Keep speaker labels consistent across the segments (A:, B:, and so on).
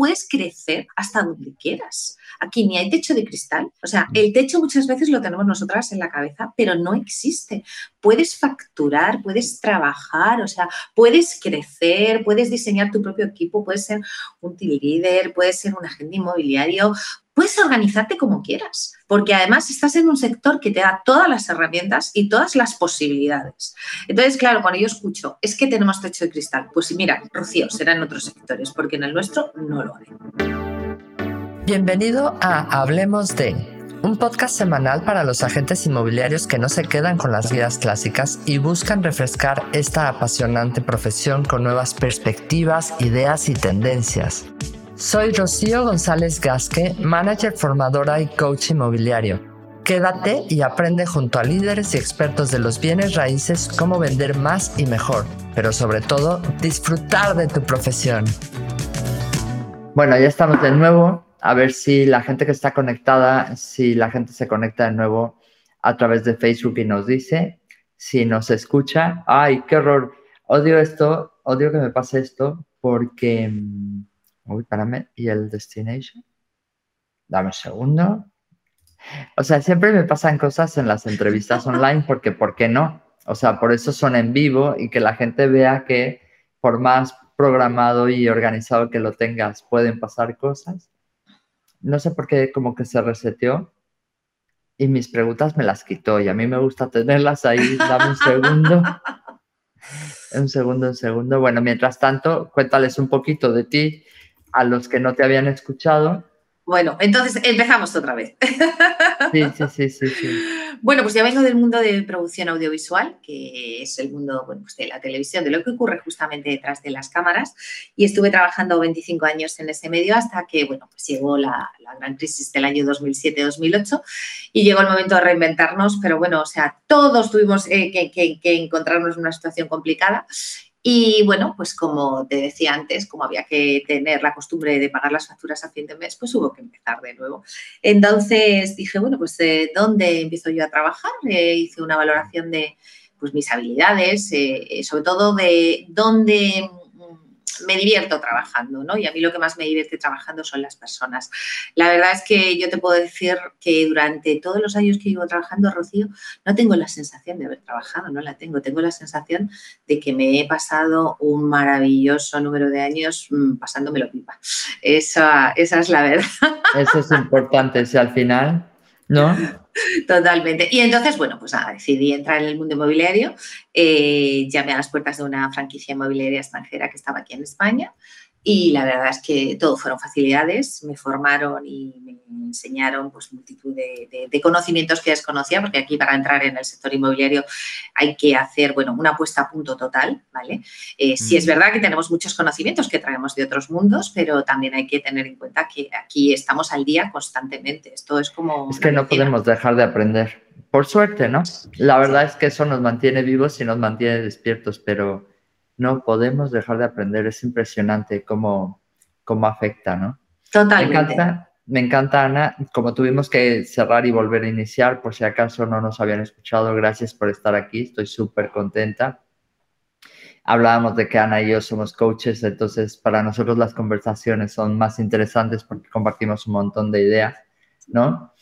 A: puedes crecer hasta donde quieras. Aquí ni hay techo de cristal. O sea, el techo muchas veces lo tenemos nosotras en la cabeza, pero no existe. Puedes facturar, puedes trabajar, o sea, puedes crecer, puedes diseñar tu propio equipo, puedes ser un team leader, puedes ser un agente inmobiliario, puedes organizarte como quieras, porque además estás en un sector que te da todas las herramientas y todas las posibilidades. Entonces, claro, cuando yo escucho, es que tenemos techo de cristal, pues mira, Rocío, será en otros sectores, porque en el nuestro no lo hay.
B: Bienvenido a Hablemos de, un podcast semanal para los agentes inmobiliarios que no se quedan con las guías clásicas y buscan refrescar esta apasionante profesión con nuevas perspectivas, ideas y tendencias. Soy Rocío González Gasque, manager formadora y coach inmobiliario. Quédate y aprende junto a líderes y expertos de los bienes raíces cómo vender más y mejor, pero sobre todo disfrutar de tu profesión. Bueno, ya estamos de nuevo. A ver si la gente que está conectada, si la gente se conecta de nuevo a través de Facebook y nos dice, si nos escucha. Ay, qué horror. Odio esto, odio que me pase esto porque mm, Uy, espérame. ¿Y el destination? Dame un segundo. O sea, siempre me pasan cosas en las entrevistas online porque, ¿por qué no? O sea, por eso son en vivo y que la gente vea que por más programado y organizado que lo tengas, pueden pasar cosas. No sé por qué como que se reseteó y mis preguntas me las quitó y a mí me gusta tenerlas ahí. Dame un segundo. Un segundo, un segundo. Bueno, mientras tanto, cuéntales un poquito de ti, a los que no te habían escuchado.
A: Bueno, entonces empezamos otra vez.
B: Sí, sí, sí, sí,
A: Bueno, pues ya vengo del mundo de producción audiovisual, que es el mundo bueno, pues de la televisión, de lo que ocurre justamente detrás de las cámaras. Y estuve trabajando 25 años en ese medio hasta que, bueno, pues llegó la, gran crisis del año 2007-2008 y llegó el momento de reinventarnos, pero bueno, o sea, todos tuvimos eh, que, que encontrarnos en una situación complicada y bueno, pues como te decía antes, como había que tener la costumbre de pagar las facturas a fin de mes, pues hubo que empezar de nuevo. Entonces dije, bueno, pues ¿de dónde empiezo yo a trabajar? Eh, hice una valoración de pues, mis habilidades, eh, sobre todo de dónde me divierto trabajando, ¿no? Y a mí lo que más me divierte trabajando son las personas. La verdad es que yo te puedo decir que durante todos los años que llevo trabajando, Rocío, no tengo la sensación de haber trabajado, no la tengo. Tengo la sensación de que me he pasado un maravilloso número de años mm, pasándomelo pipa. Esa, esa es la verdad.
B: Eso es importante, si al final, ¿no?
A: Totalmente. Y entonces, bueno, pues nada, decidí entrar en el mundo inmobiliario. Eh, llamé a las puertas de una franquicia inmobiliaria extranjera que estaba aquí en España y la verdad es que todo fueron facilidades, me formaron y me enseñaron pues multitud de, conocimientos que desconocía, porque aquí para entrar en el sector inmobiliario hay que hacer, bueno, una puesta a punto total, ¿vale? Eh, sí es verdad que tenemos muchos conocimientos que traemos de otros mundos, pero también hay que tener en cuenta que aquí estamos al día constantemente. Esto es como...
B: Es que no podemos dejar de aprender. Por suerte, ¿no? La verdad es que eso nos mantiene vivos y nos mantiene despiertos, pero no podemos dejar de aprender. Es impresionante cómo, cómo afecta, ¿no?
A: Totalmente.
B: Me encanta, me encanta, Ana. Como tuvimos que cerrar y volver a iniciar, por si acaso no nos habían escuchado, gracias por estar aquí. Estoy súper contenta. Hablábamos de que Ana y yo somos coaches, entonces para nosotros las conversaciones son más interesantes porque compartimos un montón de ideas, ¿no?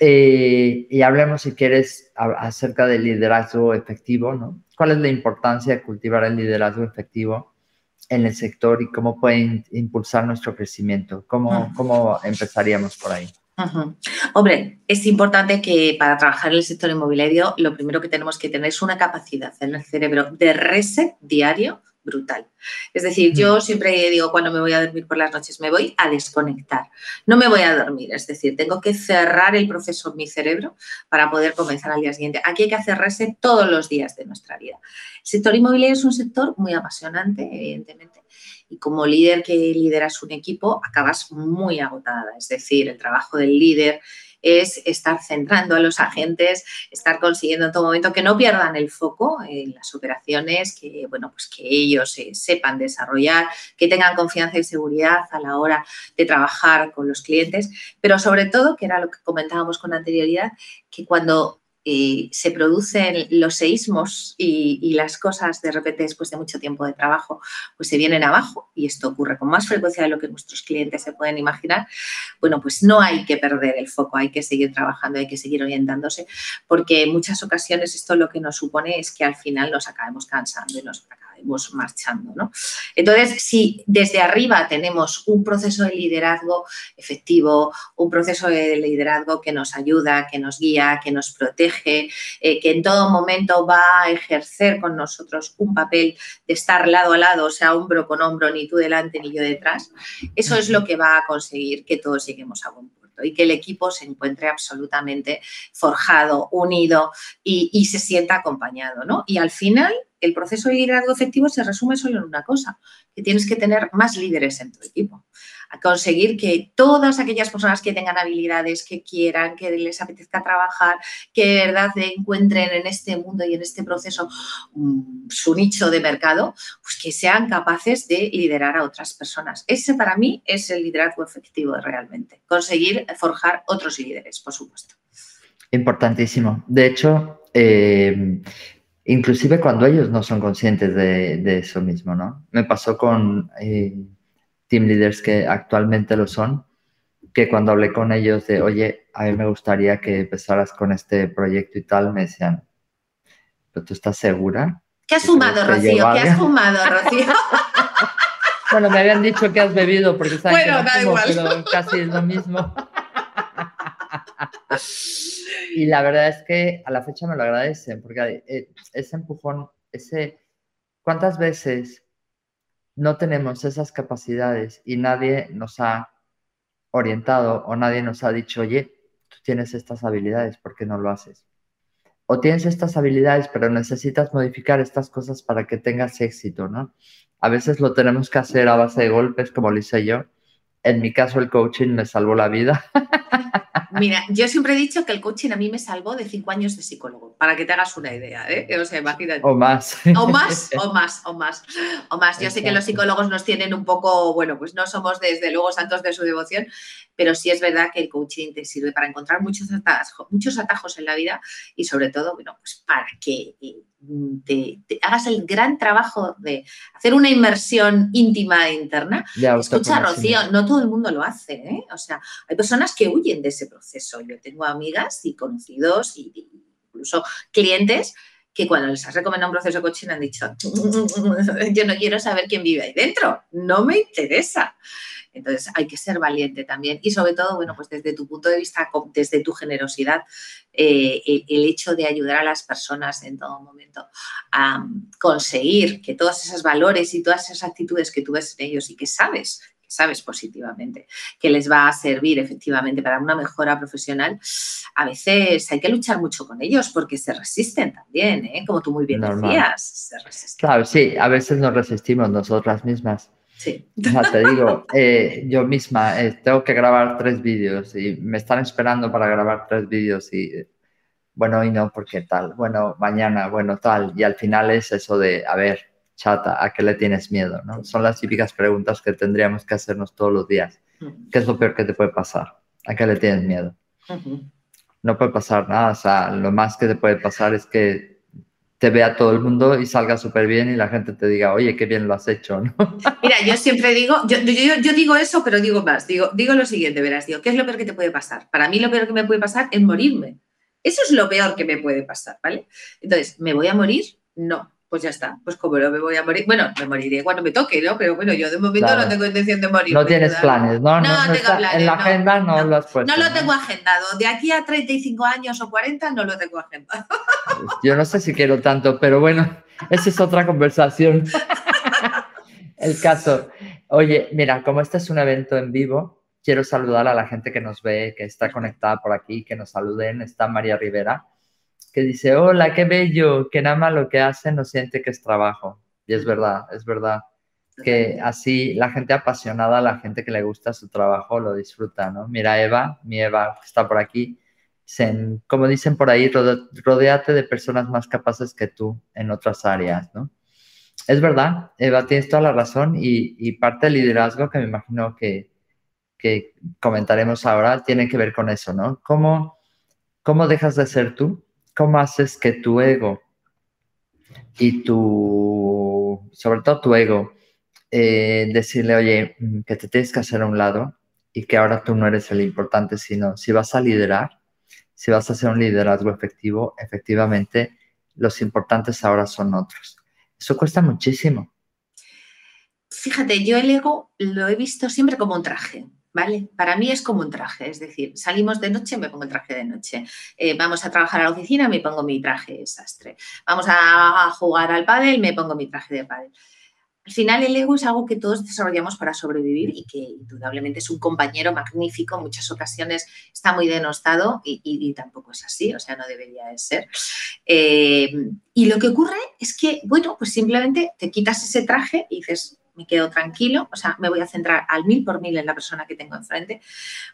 B: Eh, y hablemos, si quieres, acerca del liderazgo efectivo, ¿no? cuál es la importancia de cultivar el liderazgo efectivo en el sector y cómo puede impulsar nuestro crecimiento. ¿Cómo, cómo empezaríamos por ahí?
A: Hombre, es importante que para trabajar en el sector inmobiliario lo primero que tenemos que tener es una capacidad en el cerebro de reset diario brutal. Es decir, yo siempre digo cuando me voy a dormir por las noches, me voy a desconectar, no me voy a dormir, es decir, tengo que cerrar el proceso en mi cerebro para poder comenzar al día siguiente. Aquí hay que hacerse todos los días de nuestra vida. El sector inmobiliario es un sector muy apasionante, evidentemente, y como líder que lideras un equipo, acabas muy agotada, es decir, el trabajo del líder es estar centrando a los agentes, estar consiguiendo en todo momento que no pierdan el foco en las operaciones, que, bueno, pues que ellos sepan desarrollar, que tengan confianza y seguridad a la hora de trabajar con los clientes, pero sobre todo, que era lo que comentábamos con anterioridad, que cuando eh, se producen los seísmos y, las cosas de repente después de mucho tiempo de trabajo pues se vienen abajo y esto ocurre con más frecuencia de lo que nuestros clientes se pueden imaginar, bueno, pues no hay que perder el foco, hay que seguir trabajando, hay que seguir orientándose porque en muchas ocasiones esto lo que nos supone es que al final nos acabemos cansando y nos marchando, ¿no? Entonces, si desde arriba tenemos un proceso de liderazgo efectivo, un proceso de liderazgo que nos ayuda, que nos guía, que nos protege, eh, que en todo momento va a ejercer con nosotros un papel de estar lado a lado, o sea, hombro con hombro, ni tú delante ni yo detrás, eso es lo que va a conseguir que todos lleguemos a buen puerto y que el equipo se encuentre absolutamente forjado, unido y, se sienta acompañado, ¿no? Y al final el proceso de liderazgo efectivo se resume solo en una cosa, que tienes que tener más líderes en tu equipo. A conseguir que todas aquellas personas que tengan habilidades, que quieran, que les apetezca trabajar, que de verdad encuentren en este mundo y en este proceso mm, su nicho de mercado, pues que sean capaces de liderar a otras personas. Ese para mí es el liderazgo efectivo realmente. Conseguir forjar otros líderes, por supuesto.
B: Importantísimo. De hecho, eh, inclusive cuando ellos no son conscientes de, eso mismo, ¿no? Me pasó con eh, team leaders que actualmente lo son, que cuando hablé con ellos de, oye, a mí me gustaría que empezaras con este proyecto y tal, me decían, ¿pero tú estás segura?
A: ¿Qué has fumado, Rocío? ¿Qué has fumado, Rocío?
B: bueno, me habían dicho que has bebido porque saben que no fumo, pero casi es lo mismo. y la verdad es que a la fecha me lo agradecen, porque eh, ese empujón, ese... ¿Cuántas veces no tenemos esas capacidades y nadie nos ha orientado o nadie nos ha dicho, oye, tú tienes estas habilidades, ¿por qué no lo haces? O tienes estas habilidades, pero necesitas modificar estas cosas para que tengas éxito, ¿no? A veces lo tenemos que hacer a base de golpes, como lo hice yo. En mi caso, el coaching me salvó la vida.
A: Mira, yo siempre he dicho que el coaching a mí me salvó de cinco años de psicólogo, para que te hagas una idea, ¿eh? O sea, imagínate.
B: O más.
A: O más, o más, o más, o más. Yo sé que los psicólogos nos tienen un poco, bueno, pues no somos desde luego santos de su devoción, pero sí es verdad que el coaching te sirve para encontrar muchos atajos, muchos atajos en la vida y sobre todo, bueno, pues para que te, hagas el gran trabajo de hacer una inmersión íntima e interna. Escucha, Rocío, no todo el mundo lo hace, ¿eh? O sea, hay personas que huyen de ese proceso. Yo tengo amigas y conocidos y, incluso clientes que cuando les has recomendado un proceso coaching han dicho, yo no quiero saber quién vive ahí dentro, no me interesa. Entonces hay que ser valiente también y sobre todo, bueno, pues desde tu punto de vista, desde tu generosidad, eh, el, hecho de ayudar a las personas en todo momento a conseguir que todos esos valores y todas esas actitudes que tú ves en ellos y que sabes sabes positivamente, que les va a servir efectivamente para una mejora profesional, a veces hay que luchar mucho con ellos porque se resisten también, ¿eh? como tú muy bien decías. Se
B: resisten. Claro, sí, a veces nos resistimos nosotras mismas.
A: Sí.
B: te digo, eh, yo misma eh, tengo que grabar tres vídeos y me están esperando para grabar tres vídeos y bueno, y no, porque tal, bueno, mañana, bueno, tal. Y al final es eso de, a ver, chata, ¿a qué le tienes miedo? ¿no? Son las típicas preguntas que tendríamos que hacernos todos los días. ¿Qué es lo peor que te puede pasar? ¿A qué le tienes miedo? No puede pasar nada, o sea, lo más que te puede pasar es que te vea todo el mundo y salga súper bien y la gente te diga, oye, qué bien lo has hecho, ¿no?
A: Mira, yo siempre digo, yo, yo, digo eso, pero digo más, digo, digo lo siguiente, verás, digo, ¿qué es lo peor que te puede pasar? Para mí lo peor que me puede pasar es morirme. Eso es lo peor que me puede pasar, ¿vale? Entonces, ¿me voy a morir? No pues ya está, pues como no me voy a morir, bueno, me moriré cuando me toque, ¿no? Pero bueno, yo de momento no tengo intención de morir.
B: No tienes planes, ¿no? No, no, tengo planes. En la agenda no, lo has puesto.
A: No lo tengo agendado. De aquí a 35 años o 40 no lo tengo agendado.
B: Yo no sé si quiero tanto, pero bueno, esa es otra conversación. El caso. Oye, mira, como este es un evento en vivo, quiero saludar a la gente que nos ve, que está conectada por aquí, que nos saluden. Está María Rivera que dice, hola, qué bello, que nada más lo que hace no siente que es trabajo. Y es verdad, es verdad. Que así la gente apasionada, la gente que le gusta su trabajo, lo disfruta, ¿no? Mira, Eva, mi Eva, que está por aquí, como dicen por ahí, rodeate de personas más capaces que tú en otras áreas, ¿no? Es verdad, Eva, tienes toda la razón y, y parte del liderazgo que me imagino que, que, comentaremos ahora tiene que ver con eso, ¿no? ¿Cómo, ¿Cómo dejas de ser tú cómo haces que tu ego y tu, sobre todo tu ego, eh, decirle, oye, mm, que te tienes que hacer a un lado y que ahora tú no eres el importante, sino si vas a liderar, si vas a hacer un liderazgo efectivo, efectivamente, los importantes ahora son otros. Eso cuesta muchísimo.
A: Fíjate, yo el ego lo he visto siempre como un traje. ¿Vale? Para mí es como un traje, es decir, salimos de noche, me pongo el traje de noche. Eh, vamos a trabajar a la oficina, me pongo mi traje de sastre. Vamos a, jugar al pádel, me pongo mi traje de pádel. Al final el ego es algo que todos desarrollamos para sobrevivir y que indudablemente es un compañero magnífico, en muchas ocasiones está muy denostado y, tampoco es así, o sea, no debería de ser. Eh, y lo que ocurre es que, bueno, pues simplemente te quitas ese traje y dices, me quedo tranquilo, o sea, me voy a centrar al mil por mil en la persona que tengo enfrente,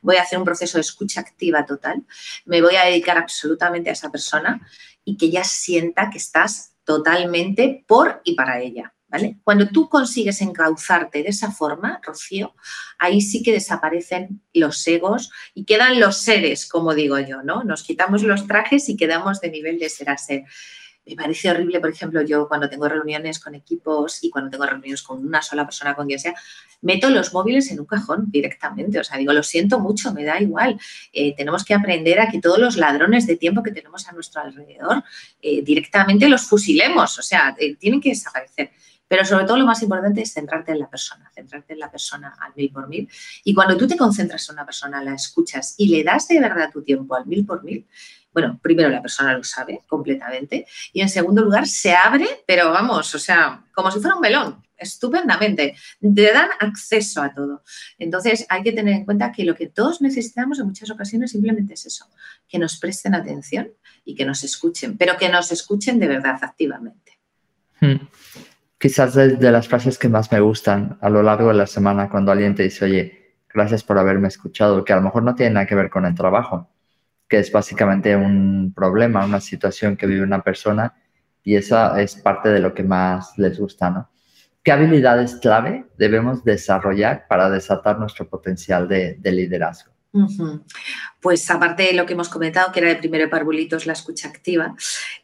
A: voy a hacer un proceso de escucha activa total, me voy a dedicar absolutamente a esa persona y que ella sienta que estás totalmente por y para ella. ¿Vale? Cuando tú consigues encauzarte de esa forma, Rocío, ahí sí que desaparecen los egos y quedan los seres, como digo yo, ¿no? Nos quitamos los trajes y quedamos de nivel de ser a ser me parece horrible, por ejemplo, yo cuando tengo reuniones con equipos y cuando tengo reuniones con una sola persona, con quien sea, meto los móviles en un cajón directamente. O sea, digo, lo siento mucho, me da igual. Eh, tenemos que aprender a que todos los ladrones de tiempo que tenemos a nuestro alrededor eh, directamente los fusilemos. O sea, eh, tienen que desaparecer. Pero sobre todo lo más importante es centrarte en la persona, centrarte en la persona al mil por mil. Y cuando tú te concentras en una persona, la escuchas y le das de verdad tu tiempo al mil por mil, bueno, primero la persona lo sabe completamente y en segundo lugar se abre, pero vamos, o sea, como si fuera un melón, estupendamente. Te dan acceso a todo. Entonces hay que tener en cuenta que lo que todos necesitamos en muchas ocasiones simplemente es eso, que nos presten atención y que nos escuchen, pero que nos escuchen de verdad activamente.
B: Hmm quizás de las frases que más me gustan a lo largo de la semana cuando alguien te dice, oye, gracias por haberme escuchado, que a lo mejor no tiene nada que ver con el trabajo, que es básicamente un problema, una situación que vive una persona y esa es parte de lo que más les gusta, ¿no? ¿Qué habilidades clave debemos desarrollar para desatar nuestro potencial de, de liderazgo?
A: Pues aparte de lo que hemos comentado, que era de primero de parvulitos la escucha activa,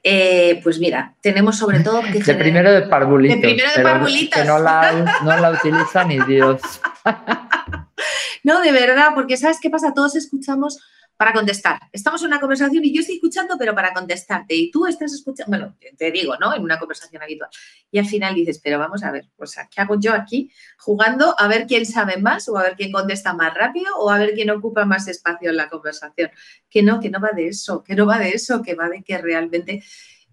A: eh, pues mira, tenemos sobre todo
B: que... De primero de parvulitos.
A: De primero de parvulitos.
B: Que no la, no la utiliza ni Dios.
A: no, de verdad, porque ¿sabes qué pasa? Todos escuchamos para contestar. Estamos en una conversación y yo estoy escuchando, pero para contestarte. Y tú estás escuchando, bueno, te digo, ¿no? En una conversación habitual. Y al final dices, pero vamos a ver, o sea, ¿qué hago yo aquí jugando a ver quién sabe más o a ver quién contesta más rápido o a ver quién ocupa más espacio en la conversación? Que no, que no va de eso, que no va de eso, que va de que realmente,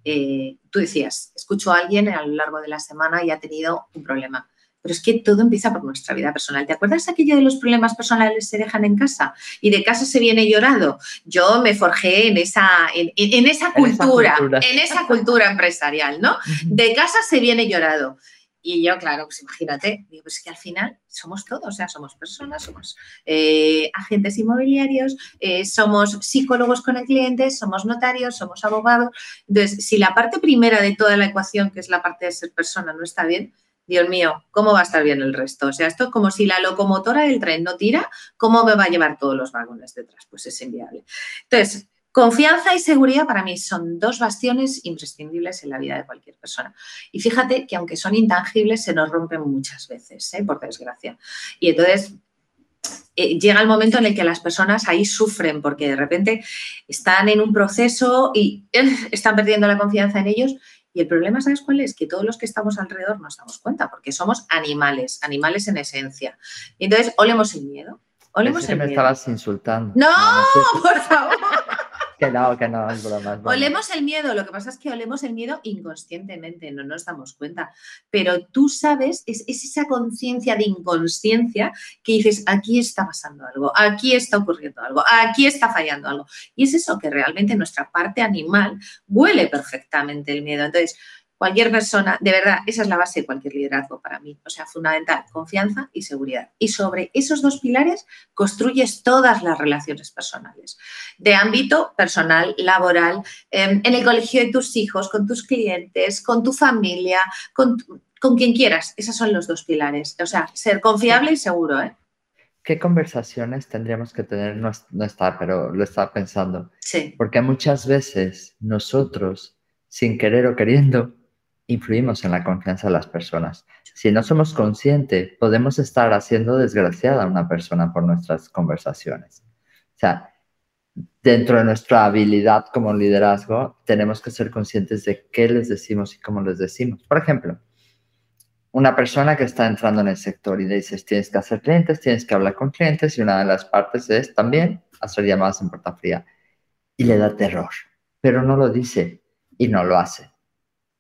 A: eh, tú decías, escucho a alguien a lo largo de la semana y ha tenido un problema pero es que todo empieza por nuestra vida personal. ¿Te acuerdas aquello de los problemas personales se dejan en casa y de casa se viene llorado? Yo me forjé en esa, en, esa, cultura, en esa cultura, empresarial, ¿no? De casa se viene llorado. Y yo, claro, pues imagínate, digo, pues que al final somos todos, o sea, somos personas, somos eh, agentes inmobiliarios, eh, somos psicólogos con el cliente, somos notarios, somos abogados. Entonces, si la parte primera de toda la ecuación, que es la parte de ser persona, no está bien, Dios mío, ¿cómo va a estar bien el resto? O sea, esto es como si la locomotora del tren no tira, ¿cómo me va a llevar todos los vagones detrás? Pues es inviable. Entonces, confianza y seguridad para mí son dos bastiones imprescindibles en la vida de cualquier persona. Y fíjate que aunque son intangibles, se nos rompen muchas veces, ¿eh? por desgracia. Y entonces, eh, llega el momento en el que las personas ahí sufren porque de repente están en un proceso y están perdiendo la confianza en ellos y el problema, ¿sabes cuál es? Que todos los que estamos alrededor nos damos cuenta, porque somos animales, animales en esencia. Y entonces, olemos el miedo. Olemos
B: el
A: me
B: estabas insultando.
A: no por favor.
B: No, que no, es broma,
A: Olemos el miedo, lo que pasa es que olemos el miedo inconscientemente, no nos damos cuenta. Pero tú sabes, es, es esa conciencia de inconsciencia que dices, aquí está pasando algo, aquí está ocurriendo algo, aquí está fallando algo. Y es eso que realmente nuestra parte animal huele perfectamente el miedo. Entonces, Cualquier persona, de verdad, esa es la base de cualquier liderazgo para mí. O sea, fundamental, confianza y seguridad. Y sobre esos dos pilares construyes todas las relaciones personales, de ámbito personal, laboral, em, en el colegio de tus hijos, con tus clientes, con tu familia, con, con quien quieras. Esos son los dos pilares. O sea, ser confiable y seguro. ¿eh?
B: ¿qué conversaciones tendríamos que tener? No, no está, pero lo estaba pensando.
A: Sí.
B: Porque muchas veces nosotros, sin querer o queriendo, influimos en la confianza de las personas. Si no somos conscientes, podemos estar haciendo desgraciada a una persona por nuestras conversaciones. O sea, dentro de nuestra habilidad como liderazgo, tenemos que ser conscientes de qué les decimos y cómo les decimos. Por ejemplo, una persona que está entrando en el sector y le dices, tienes que hacer clientes, tienes que hablar con clientes y una de las partes es también hacer llamadas en puerta fría. Y le da terror, pero no lo dice y no lo hace.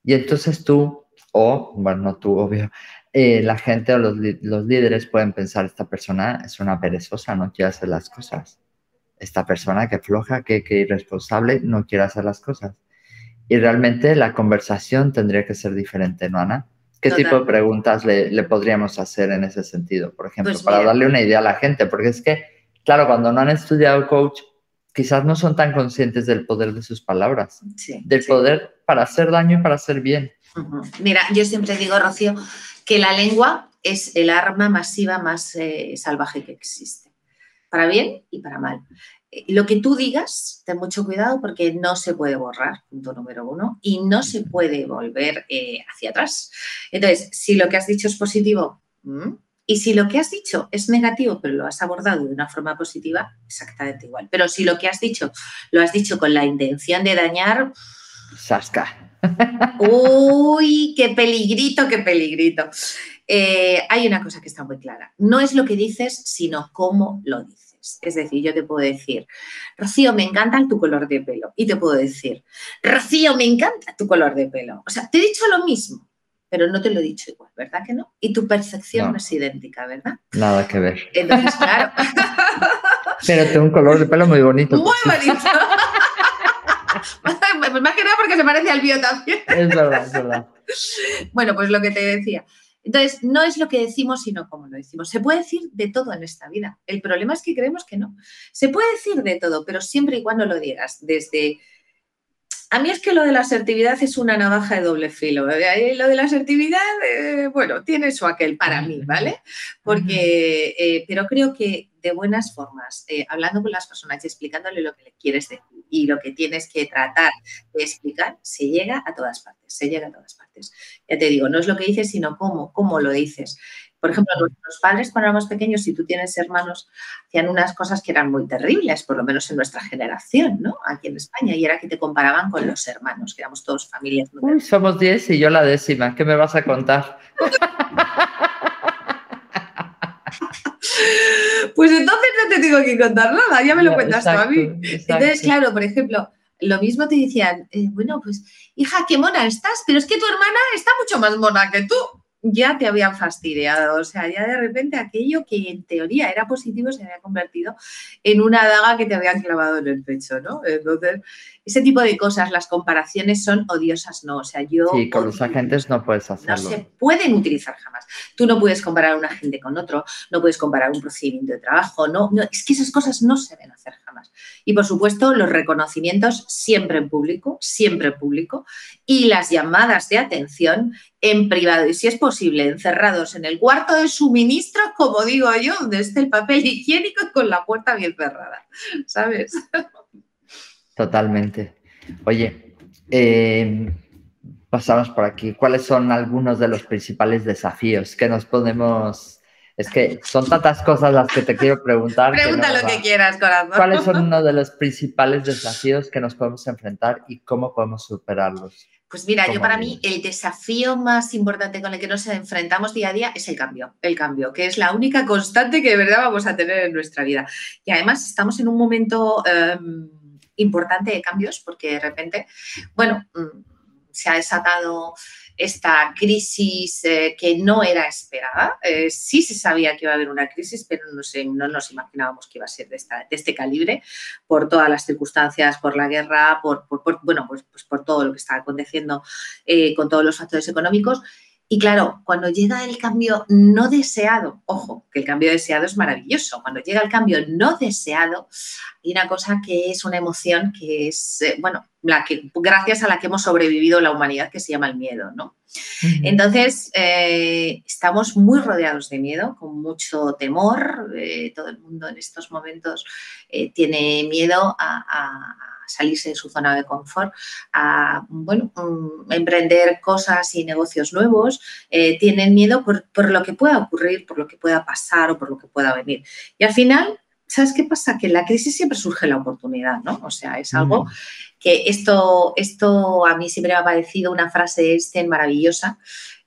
B: Y entonces tú, o, bueno, no tú, obvio, eh, la gente o los, los líderes pueden pensar, esta persona es una perezosa, no quiere hacer las cosas. Esta persona que floja, que, que irresponsable, no quiere hacer las cosas. Y realmente la conversación tendría que ser diferente, ¿no, Ana? ¿Qué tipo de preguntas le, podríamos hacer en ese sentido, por ejemplo, pues para darle una idea a la gente? Porque es que, claro, cuando no han estudiado coach, quizás no son tan conscientes del poder de sus palabras, del poder para hacer daño y para hacer bien.
A: Mira, yo siempre digo, Rocío, que la lengua es el arma masiva más eh, salvaje que existe, para bien y para mal lo que tú digas, ten mucho cuidado porque no se puede borrar, punto número uno, y no se puede volver eh, hacia atrás. Entonces, si lo que has dicho es positivo, y si lo que has dicho es negativo, pero lo has abordado de una forma positiva, exactamente igual. Pero si lo que has dicho lo has dicho con la intención de dañar...
B: Sasca.
A: Uy, qué peligrito, qué peligrito. Eh, hay una cosa que está muy clara. No es lo que dices, sino cómo lo dices. Es decir, yo te puedo decir, Rocío, me encanta tu color de pelo. Y te puedo decir, Rocío, me encanta tu color de pelo. O sea, te he dicho lo mismo, pero no te lo he dicho igual, ¿verdad que no? Y tu percepción no, es idéntica, ¿verdad?
B: Nada que ver.
A: Entonces, claro.
B: pero tengo un color de pelo muy bonito.
A: Muy bonito. pues más que nada porque se parece al mío también.
B: Es verdad, es verdad.
A: Bueno, pues lo que te decía. Entonces, no es lo que decimos, sino cómo lo decimos. Se puede decir de todo en esta vida. El problema es que creemos que no. Se puede decir de todo, pero siempre y cuando lo digas. Desde. A mí es que lo de la asertividad es una navaja de doble filo. ¿eh? Lo de la asertividad, eh, bueno, tiene eso aquel para mí, ¿vale? Porque, eh, pero creo que de buenas formas, hablando con las personas y explicándole lo que le quieres decir y lo que tienes que tratar de explicar, se llega a todas partes, se llega a todas partes. Ya te digo, no es lo que dices, sino cómo, cómo lo dices. Por ejemplo, nuestros padres cuando éramos pequeños, si tú tienes hermanos, hacían unas cosas que eran muy terribles, por lo menos en nuestra generación, ¿no? Aquí en España, y era que te comparaban con los hermanos, que éramos todos familias.
B: Uy, somos diez y yo la décima, ¿qué me vas a contar?
A: Pues entonces no te tengo que contar nada, ya me lo cuentas tú a mí. Entonces, claro, por ejemplo, lo mismo te decían, eh, bueno, pues hija, qué mona estás, pero es que tu hermana está mucho más mona que tú. Ya te habían fastidiado, o sea, ya de repente aquello que en teoría era positivo se había convertido en una daga que te habían clavado en el pecho, ¿no? Entonces, ese tipo de cosas, las comparaciones son odiosas, no. O sea, yo.
B: Sí, con los agentes no puedes hacerlo.
A: No se pueden utilizar jamás. Tú no puedes comparar un agente con otro, no puedes comparar un procedimiento de trabajo, no, no, es que esas cosas no se deben hacer jamás. Y por supuesto, los reconocimientos siempre en público, siempre en público, y las llamadas de atención en privado y si es posible, encerrados en el cuarto de suministro, como digo yo, donde esté el papel higiénico con la puerta bien cerrada, ¿sabes?
B: Totalmente. Oye, eh, pasamos por aquí. ¿Cuáles son algunos de los principales desafíos que nos podemos... Es que son tantas cosas las que te quiero preguntar.
A: Pregunta lo que quieras, corazón.
B: ¿Cuáles son uno de los principales desafíos que nos podemos enfrentar y cómo podemos superarlos?
A: Pues mira, yo para mí el desafío más importante con el que nos enfrentamos día a día es el cambio, el cambio, que es la única constante que de verdad vamos a tener en nuestra vida. Y además estamos en un momento... Em, importante de cambios porque de repente, bueno, mm, se ha desatado esta crisis eh, que no era esperada. Eh, sí se sabía que iba a haber una crisis, pero no, sé, no nos imaginábamos que iba a ser de, este calibre por todas las circunstancias, por la guerra, por, por, bueno, pues, pues, por todo lo que está aconteciendo eh, con todos los factores económicos. Y claro, cuando llega el cambio no deseado, ojo, que el cambio deseado es maravilloso, cuando llega el cambio no deseado, hay una cosa que es una emoción que es, eh, bueno, la que, gracias a la que hemos sobrevivido la humanidad, que se llama el miedo, ¿no? Entonces, eh, estamos muy rodeados de miedo, con mucho temor. Eh, todo el mundo en estos momentos tiene miedo a salirse de su zona de confort, a bueno, mm, emprender cosas y negocios nuevos, eh, tienen miedo por, lo que pueda ocurrir, por lo que pueda pasar o por lo que pueda venir. Y al final, ¿sabes qué pasa? Que en la crisis siempre surge la oportunidad, ¿no? O sea, es algo que esto, esto a mí siempre me ha parecido una frase de Einstein maravillosa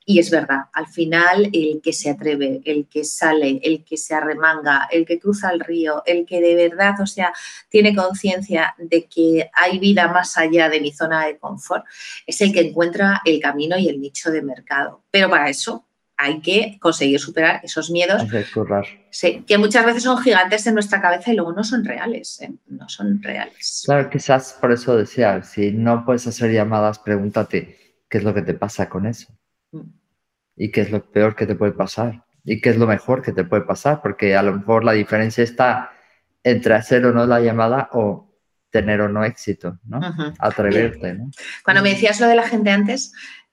A: y es verdad, al final el que se atreve, el que sale, el que se arremanga, el que cruza el río, el que de verdad, o sea, tiene conciencia de que hay vida más allá de mi zona de confort, es el que encuentra el camino y el nicho de mercado. Pero para eso hay que conseguir superar esos miedos. Sí, que muchas veces son gigantes en nuestra cabeza y luego no son reales, ¿eh? no son reales.
B: Claro, quizás por eso decía, si no puedes hacer llamadas, pregúntate qué es lo que te pasa con eso. ¿Y qué es lo peor que te puede pasar? ¿Y qué es lo mejor que te puede pasar? Porque a lo mejor la diferencia está entre hacer o no la llamada o tener o no éxito, ¿no? Atreverte, ¿no?
A: Cuando me decías lo de la gente antes,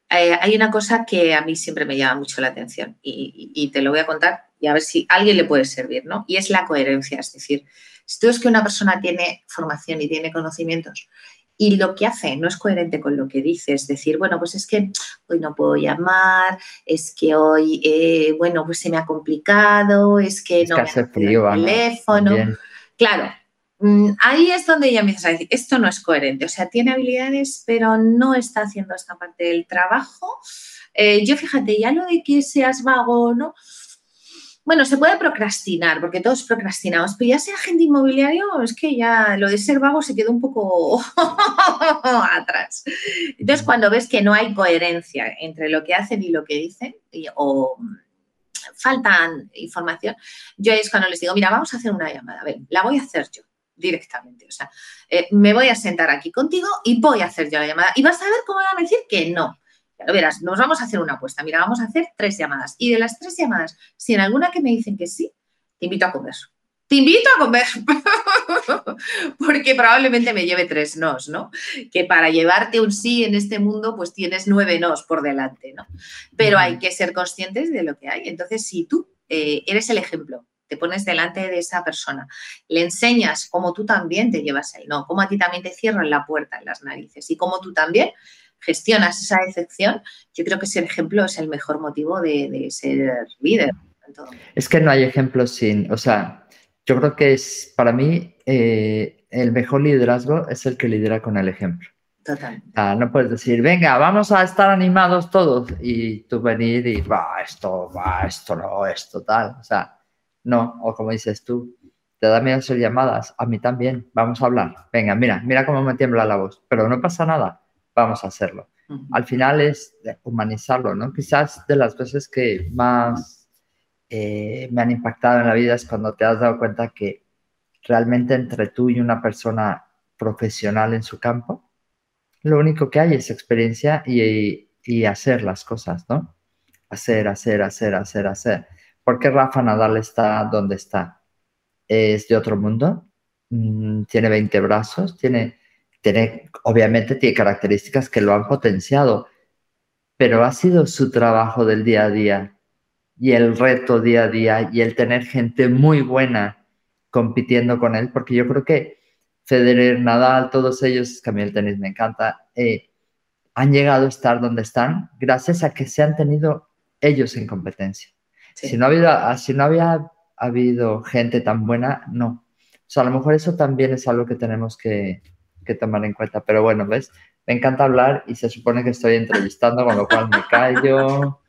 A: eh, hay una cosa que a mí siempre me llama mucho la atención y, y, te lo voy a contar y a ver si a alguien le puede servir, ¿no? Y es la coherencia, es decir, si tú es que una persona tiene formación y tiene conocimientos y lo que hace no es coherente con lo que dice, es decir, bueno, pues es que hoy no puedo llamar, es que hoy, eh, bueno, pues se me ha complicado, es que no me hace frío, el teléfono. Claro, mm, ahí es donde ya empiezas a decir, esto no es coherente, o sea, tiene habilidades, pero no está haciendo esta parte del trabajo. Eh, yo fíjate, ya lo de que seas vago, ¿no? Bueno, se puede procrastinar, porque todos procrastinamos, pero ya sea agente inmobiliario, es que ya lo de ser vago se quedó un poco atrás. Entonces, cuando ves que no hay coherencia entre lo que hacen y lo que dicen, o faltan información, yo es cuando les digo, mira, vamos a hacer una llamada, a ver, la voy a hacer yo directamente. O sea, eh, me voy a sentar aquí contigo y voy a hacer yo la llamada. Y vas a ver cómo van a decir que no verás, nos vamos a hacer una apuesta. Mira, vamos a hacer tres llamadas. Y de las tres llamadas, si en alguna que me dicen que sí, te invito a comer. Te invito a comer. Porque probablemente me lleve tres nos, ¿no? Que para llevarte un sí en este mundo, pues tienes nueve nos por delante, ¿no? Pero hay que ser conscientes de lo que hay. Entonces, si tú eh, eres el ejemplo, te pones delante de esa persona, le enseñas cómo tú también te llevas el no, cómo a ti también te cierran la puerta en las narices y cómo tú también gestionas esa decepción, yo creo que ese ejemplo es el mejor motivo de, ser líder.
B: Es que no hay ejemplos sin, o sea, yo creo que es, para mí, eh, el mejor liderazgo es el que lidera con el ejemplo.
A: Total.
B: no puedes decir, venga, vamos a estar animados todos y tú venir y va, esto, va, esto no, esto tal. O sea, no, o como dices tú, te da miedo hacer llamadas, a mí también, vamos a hablar. Venga, mira, mira cómo me tiembla la voz, pero no pasa nada vamos a hacerlo. Al final es humanizarlo, ¿no? Quizás de las veces que más eh, me han impactado en la vida es cuando te has dado cuenta que realmente entre tú y una persona profesional en su campo, lo único que hay es experiencia y, y hacer las cosas, ¿no? Hacer, hacer, hacer, hacer, hacer. ¿Por qué Rafa Nadal está donde está? ¿Es de otro mundo? Mm, ¿Tiene 20 brazos? ¿Tiene tiene, obviamente tiene características que lo han potenciado, pero ha sido su trabajo del día a día y el reto día a día y el tener gente muy buena compitiendo con él, porque yo creo que Federer, Nadal, todos ellos, que a mí el tenis me encanta, eh, han llegado a estar donde están gracias a que se han tenido ellos en competencia. Si, no había, si no había habido gente tan buena, no. O sea, a lo mejor eso también es algo que tenemos que, que tomar en cuenta. Pero bueno, ¿ves? Me encanta hablar y se supone que estoy entrevistando, con lo cual me callo.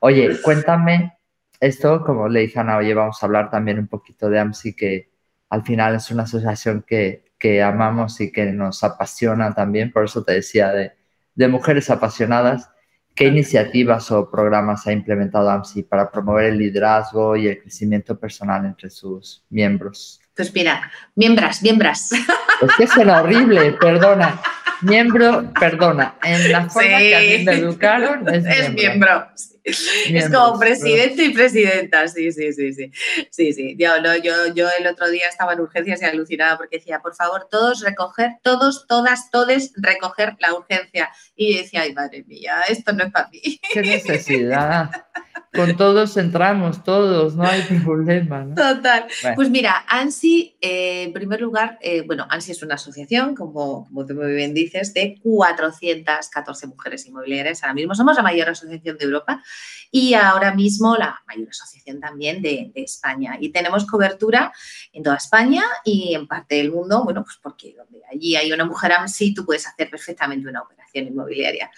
B: Oye, cuéntame esto, como le dije a Ana, oye, vamos a hablar también un poquito de AMSI, que al final es una asociación que, que amamos y que nos apasiona también, por eso te decía, de, de mujeres apasionadas. ¿Qué iniciativas o programas ha implementado AMSI para promover el liderazgo y el crecimiento personal entre sus miembros?
A: Pues mira, miembras, miembras.
B: Es que suena horrible, perdona. miembro, perdona, en la forma que a mí me educaron
A: es, miembro. Es como presidente y presidenta, sí, sí, sí, sí. Sí, sí. Yo, no, yo, yo el otro día estaba en urgencias y alucinaba porque decía, por favor, todos recoger, todos, todas, todes recoger la urgencia. Y decía, ay, madre mía, esto no es para mí.
B: Qué necesidad. Con todos entramos, todos, no hay problema. ¿no?
A: Total. Pues mira, ANSI, eh, en primer lugar, eh, bueno, ANSI es una asociación, como, como tú muy bien dices, de 414 mujeres inmobiliarias. Ahora mismo somos la mayor asociación de Europa y ahora mismo la mayor asociación también de, España. Y tenemos cobertura en toda España y en parte del mundo, bueno, pues porque donde allí hay una mujer AMSI, tú puedes hacer perfectamente una operación inmobiliaria.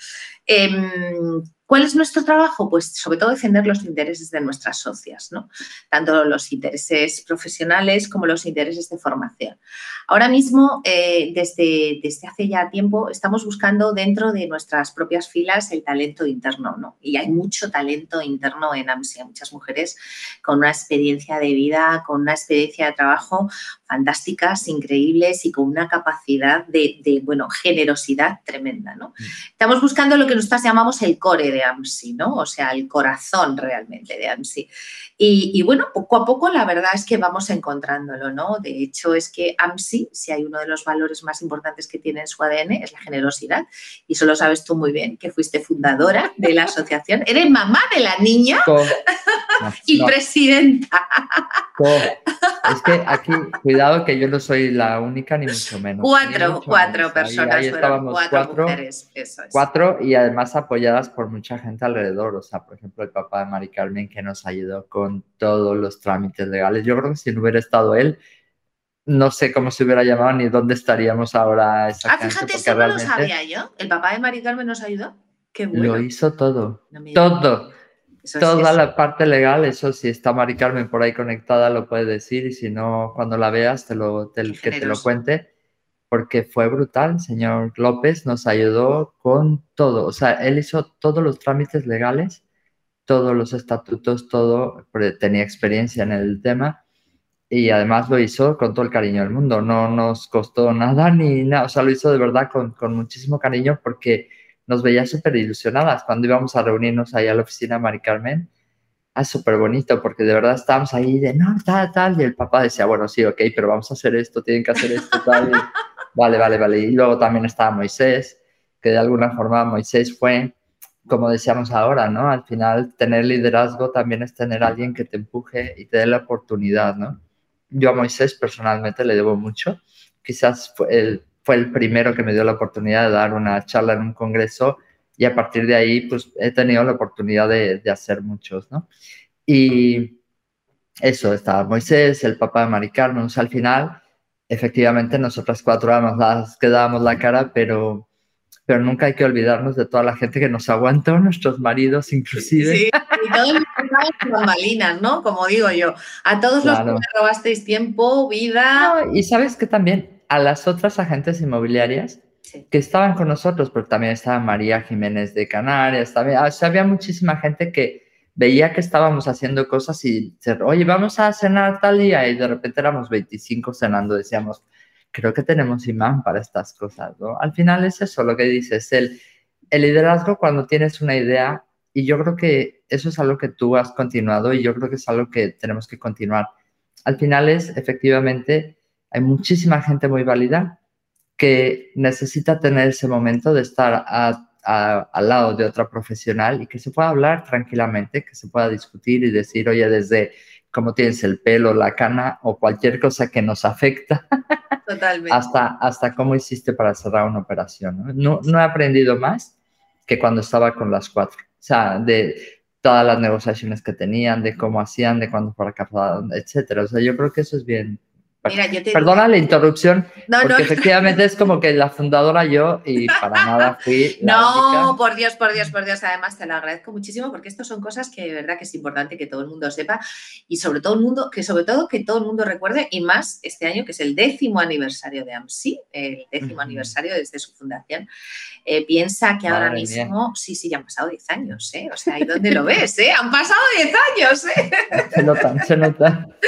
A: Em, ¿Cuál es nuestro trabajo? Pues sobre todo defender los intereses de nuestras socias, ¿no? Tanto los intereses profesionales como los intereses de formación. Ahora mismo, eh, desde, desde hace ya tiempo, estamos buscando dentro de nuestras propias filas el talento interno, ¿no? Y hay mucho talento interno en AMSI, muchas mujeres con una experiencia de vida, con una experiencia de trabajo fantásticas, increíbles y con una capacidad de, de bueno, generosidad tremenda, ¿no? Mm. Estamos buscando lo que nosotras llamamos el core de AMSI, ¿no? O sea, el corazón realmente de AMSI. Y, bueno, poco a poco la verdad es que vamos encontrándolo, ¿no? De hecho, es que AMSI, si hay uno de los valores más importantes que tiene en su ADN, es la generosidad. Y eso lo sabes tú muy bien, que fuiste fundadora de la asociación. Eres mamá de la niña y presidenta.
B: Es que aquí, cuidado que yo no soy la única ni mucho menos.
A: Cuatro, cuatro personas. Ahí, estábamos cuatro, mujeres,
B: Cuatro y además apoyadas por mucha gente alrededor. O sea, por ejemplo, el papá de Mari Carmen que nos ayudó con todos los trámites legales. Yo creo que si no hubiera estado él, no sé cómo se hubiera llamado ni dónde estaríamos ahora.
A: Ah, fíjate, eso no lo sabía yo. ¿El papá de Mari Carmen nos ayudó? Qué bueno.
B: Lo hizo todo. todo. Toda la parte legal, eso si está Mari Carmen por ahí conectada lo puede decir y si no, cuando la veas, te lo, te, que te lo cuente, porque fue brutal. Señor López nos ayudó con todo. O sea, él hizo todos los trámites legales todos los estatutos, todo, tenía experiencia en el tema y además lo hizo con todo el cariño del mundo, no nos costó nada ni nada, o sea, lo hizo de verdad con, con muchísimo cariño porque nos veía súper ilusionadas cuando íbamos a reunirnos ahí a la oficina de Mari Carmen. Ah, súper bonito porque de verdad estábamos ahí de no, tal, tal, y el papá decía, bueno, sí, ok, pero vamos a hacer esto, tienen que hacer esto, tal, vale, vale, vale. Y luego también estaba Moisés, que de alguna forma Moisés fue como decíamos ahora, ¿no? Al final, tener liderazgo también es tener alguien que te empuje y te dé la oportunidad, ¿no? Yo a Moisés personalmente le debo mucho. Quizás fue el, fue el primero que me dio la oportunidad de dar una charla en un congreso y a partir de ahí, pues he tenido la oportunidad de, de hacer muchos, ¿no? Y eso, estaba Moisés, el papá de Mari al final, efectivamente, nosotras cuatro éramos las que dábamos la cara, pero pero nunca hay que olvidarnos de toda la gente que nos aguantó, nuestros maridos inclusive.
A: Sí, y todos los malinas, ¿no? Como digo yo, a todos los que me robasteis tiempo, vida.
B: y sabes que también a las otras agentes inmobiliarias que estaban con nosotros, pero también estaba María Jiménez de Canarias, también, o sea, había muchísima gente que veía que estábamos haciendo cosas y, oye, vamos a cenar tal día, y de repente éramos 25 cenando, decíamos, creo que tenemos imán para estas cosas, ¿no? Al final es eso lo que dices, el, el liderazgo cuando tienes una idea, y yo creo que eso es algo que tú has continuado y yo creo que es algo que tenemos que continuar. Al final es, efectivamente, hay muchísima gente muy válida que necesita tener ese momento de estar al lado de otra profesional y que se pueda hablar tranquilamente, que se pueda discutir y decir, oye, desde cómo tienes el pelo, la cana o cualquier cosa que nos afecta, Hasta, hasta cómo hiciste para cerrar una operación. ¿no? No, he aprendido más que cuando estaba con las cuatro. O sea, de todas las negociaciones que tenían, de cómo hacían, de cuándo para captar, etcétera. O sea, yo creo que eso es bien, Perdona la interrupción, porque efectivamente es como que la fundadora yo y para nada fui.
A: no, por Dios, por Dios, por Dios. Además, te lo agradezco muchísimo porque esto son cosas que de verdad que es importante que todo el mundo sepa y sobre todo el mundo, que sobre todo que todo el mundo recuerde y más este año que es el décimo aniversario de AMSI, el décimo aniversario desde su fundación. Eh, piensa que ahora mismo, sí, sí, ya han pasado 10 años, ¿eh? O sea, ¿y dónde lo ves? Eh? Han pasado 10 años, ¿eh?
B: Se nota, se nota.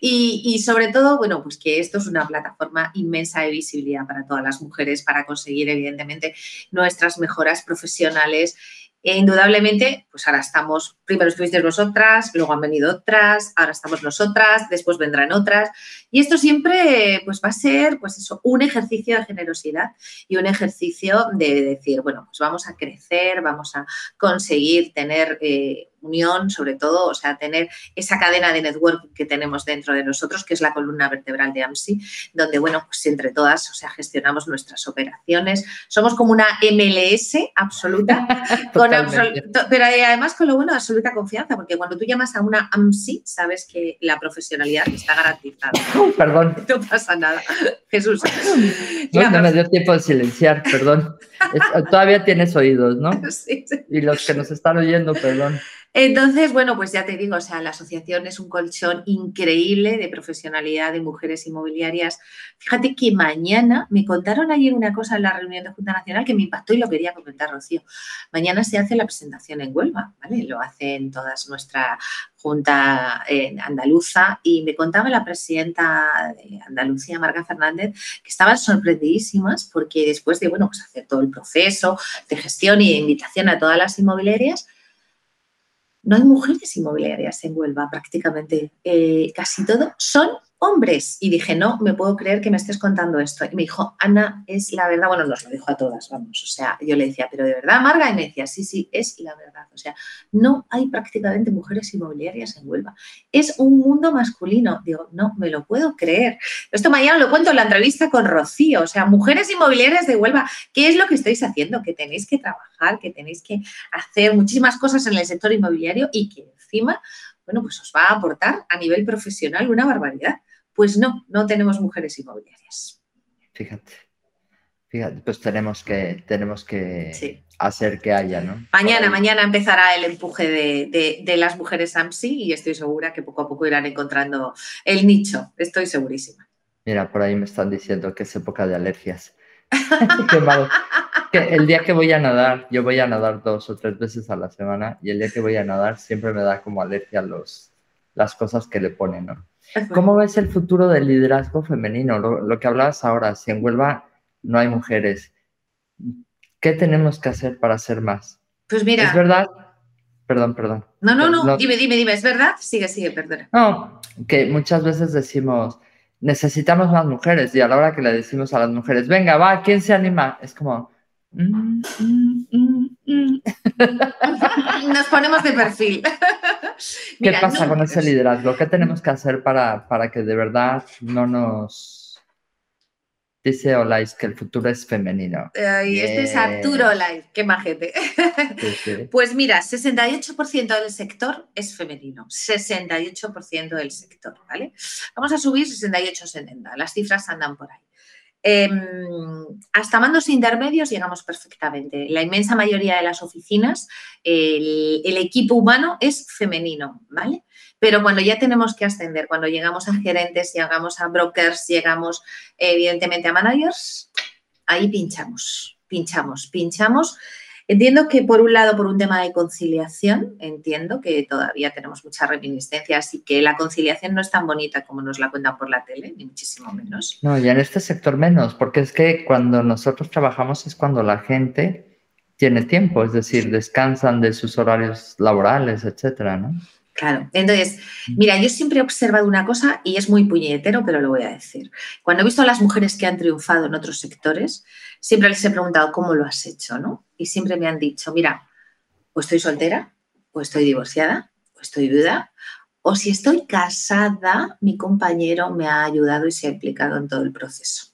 A: Y, y sobre todo, bueno, bueno, pues que esto es una plataforma inmensa de visibilidad para todas las mujeres, para conseguir, evidentemente, nuestras mejoras profesionales e indudablemente, pues ahora estamos, primero estuvisteis vosotras, luego han venido otras, ahora estamos nosotras, después vendrán otras. Y esto siempre pues va a ser, pues eso, un ejercicio de generosidad y un ejercicio de decir, bueno, pues vamos a crecer, vamos a conseguir tener eh, unión, sobre todo, o sea, tener esa cadena de network que tenemos dentro de nosotros, que es la columna vertebral de AMSI, donde, bueno, pues entre todas, o sea, gestionamos nuestras operaciones. Somos como una MLS absoluta, con pero además con lo bueno, absoluta confianza, porque cuando tú llamas a una AMSI, sabes que la profesionalidad está garantizada.
B: perdón.
A: No pasa nada. Jesús.
B: No, me dio tiempo de silenciar, perdón. Todavía tienes oídos, ¿no? Sí, sí. Y los que nos están oyendo, perdón.
A: Entonces, bueno, pues ya te digo, o sea, la asociación es un colchón increíble de profesionalidad de mujeres inmobiliarias. Fíjate que mañana me contaron ayer una cosa en la reunión de Junta Nacional que me impactó y lo quería comentar, Rocío. Mañana se hace la presentación en Huelva, ¿vale? Lo hacen todas nuestra Junta andaluza y me contaba la presidenta de Andalucía, Marga Fernández, que estaban sorprendidísimas porque después de, bueno, pues hacer todo el proceso de gestión y de invitación a todas las inmobiliarias, no hay mujeres inmobiliarias en Huelva prácticamente. Eh, casi todo son hombres. Y dije, no, me puedo creer que me estés contando esto. Y me dijo, Ana, es la verdad. Bueno, nos lo dijo a todas, vamos. O sea, yo le decía, pero de verdad, Marga. Y me decía, sí, sí, es la verdad. O sea, no hay prácticamente mujeres inmobiliarias en Huelva. Es un mundo masculino. Digo, no, me lo puedo creer. Esto mañana lo cuento en la entrevista con Rocío. O sea, mujeres inmobiliarias de Huelva, ¿qué es lo que estáis haciendo? Que tenéis que trabajar, que tenéis que hacer muchísimas cosas en el sector inmobiliario y que encima bueno, pues os va a aportar a nivel profesional una barbaridad. Pues no, no tenemos mujeres inmobiliarias.
B: Fíjate. Fíjate, pues tenemos que, tenemos que hacer que haya, ¿no?
A: Mañana, mañana empezará el empuje de, las mujeres AMSI y estoy segura que poco a poco irán encontrando el nicho, estoy segurísima.
B: Mira, por ahí me están diciendo que es época de alergias. Qué malo. el día que voy a nadar, yo voy a nadar dos o tres veces a la semana y el día que voy a nadar siempre me da como alergia los, las cosas que le ponen, ¿no? ¿Cómo ves el futuro del liderazgo femenino? Lo, que hablabas ahora, si en Huelva no hay mujeres, ¿qué tenemos que hacer para hacer más?
A: Pues mira.
B: ¿Es verdad? Perdón, perdón.
A: No, no, no, dime, dime, dime, ¿es verdad? Sigue, sigue, perdona.
B: No, que muchas veces decimos, necesitamos más mujeres y a la hora que le decimos a las mujeres, venga, va, ¿quién se anima? Es como, Mm, mm,
A: mm, Nos ponemos de perfil.
B: ¿Qué pasa con ese liderazgo? ¿Qué tenemos que hacer para, para que de verdad no nos... Dice Olais que el futuro es femenino.
A: Y este es Arturo Olais, qué majete. Pues mira, 68% del sector es femenino, 68% del sector, ¿vale? Vamos a subir 68-70, las cifras andan por ahí. Em, hasta mandos intermedios llegamos perfectamente. La inmensa mayoría de las oficinas, el, equipo humano es femenino, ¿vale? Pero cuando ya tenemos que ascender, cuando llegamos a gerentes, llegamos a brokers, llegamos evidentemente a managers, ahí pinchamos, pinchamos, pinchamos Entiendo que por un lado, por un tema de conciliación, entiendo que todavía tenemos muchas reminiscencias y que la conciliación no es tan bonita como nos la cuentan por la tele, ni muchísimo menos.
B: No, y en este sector menos, porque es que cuando nosotros trabajamos es cuando la gente tiene tiempo, es decir, descansan de sus horarios laborales, etcétera, ¿no?
A: Claro, entonces, mira, yo siempre he observado una cosa y es muy puñetero, pero lo voy a decir. Cuando he visto a las mujeres que han triunfado en otros sectores, siempre les he preguntado cómo lo has hecho, ¿no? Y siempre me han dicho, mira, o estoy soltera, o estoy divorciada, o estoy viuda, o si estoy casada, mi compañero me ha ayudado y se ha implicado en todo el proceso.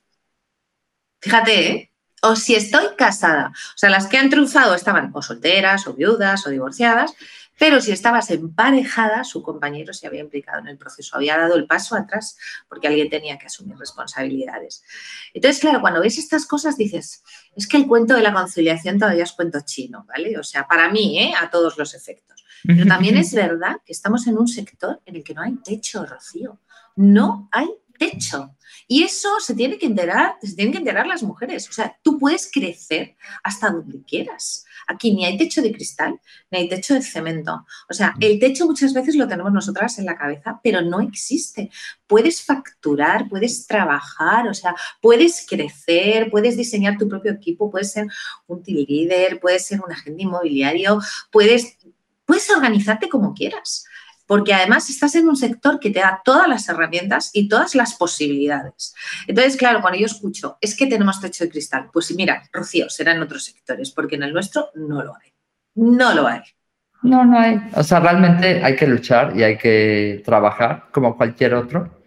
A: Fíjate, ¿eh? O si estoy casada. O sea, las que han triunfado estaban o solteras, o viudas, o divorciadas, pero si estabas emparejada, su compañero se había implicado en el proceso, había dado el paso atrás porque alguien tenía que asumir responsabilidades. Entonces, claro, cuando ves estas cosas dices, es que el cuento de la conciliación todavía es cuento chino, ¿vale? O sea, para mí, ¿eh? a todos los efectos. Pero también es verdad que estamos en un sector en el que no hay techo, Rocío. No hay techo. Y eso se tiene que enterar, se tienen que enterar las mujeres. O sea, tú puedes crecer hasta donde quieras. Aquí ni hay techo de cristal, ni hay techo de cemento. O sea, el techo muchas veces lo tenemos nosotras en la cabeza, pero no existe. Puedes facturar, puedes trabajar, o sea, puedes crecer, puedes diseñar tu propio equipo, puedes ser un team leader, puedes ser un agente inmobiliario, puedes, puedes organizarte como quieras porque además estás en un sector que te da todas las herramientas y todas las posibilidades. Entonces, claro, cuando yo escucho, es que tenemos techo de cristal, pues mira, Rocío, será en otros sectores, porque en el nuestro no lo hay. No lo hay.
B: No, no hay. O sea, realmente hay que luchar y hay que trabajar como cualquier otro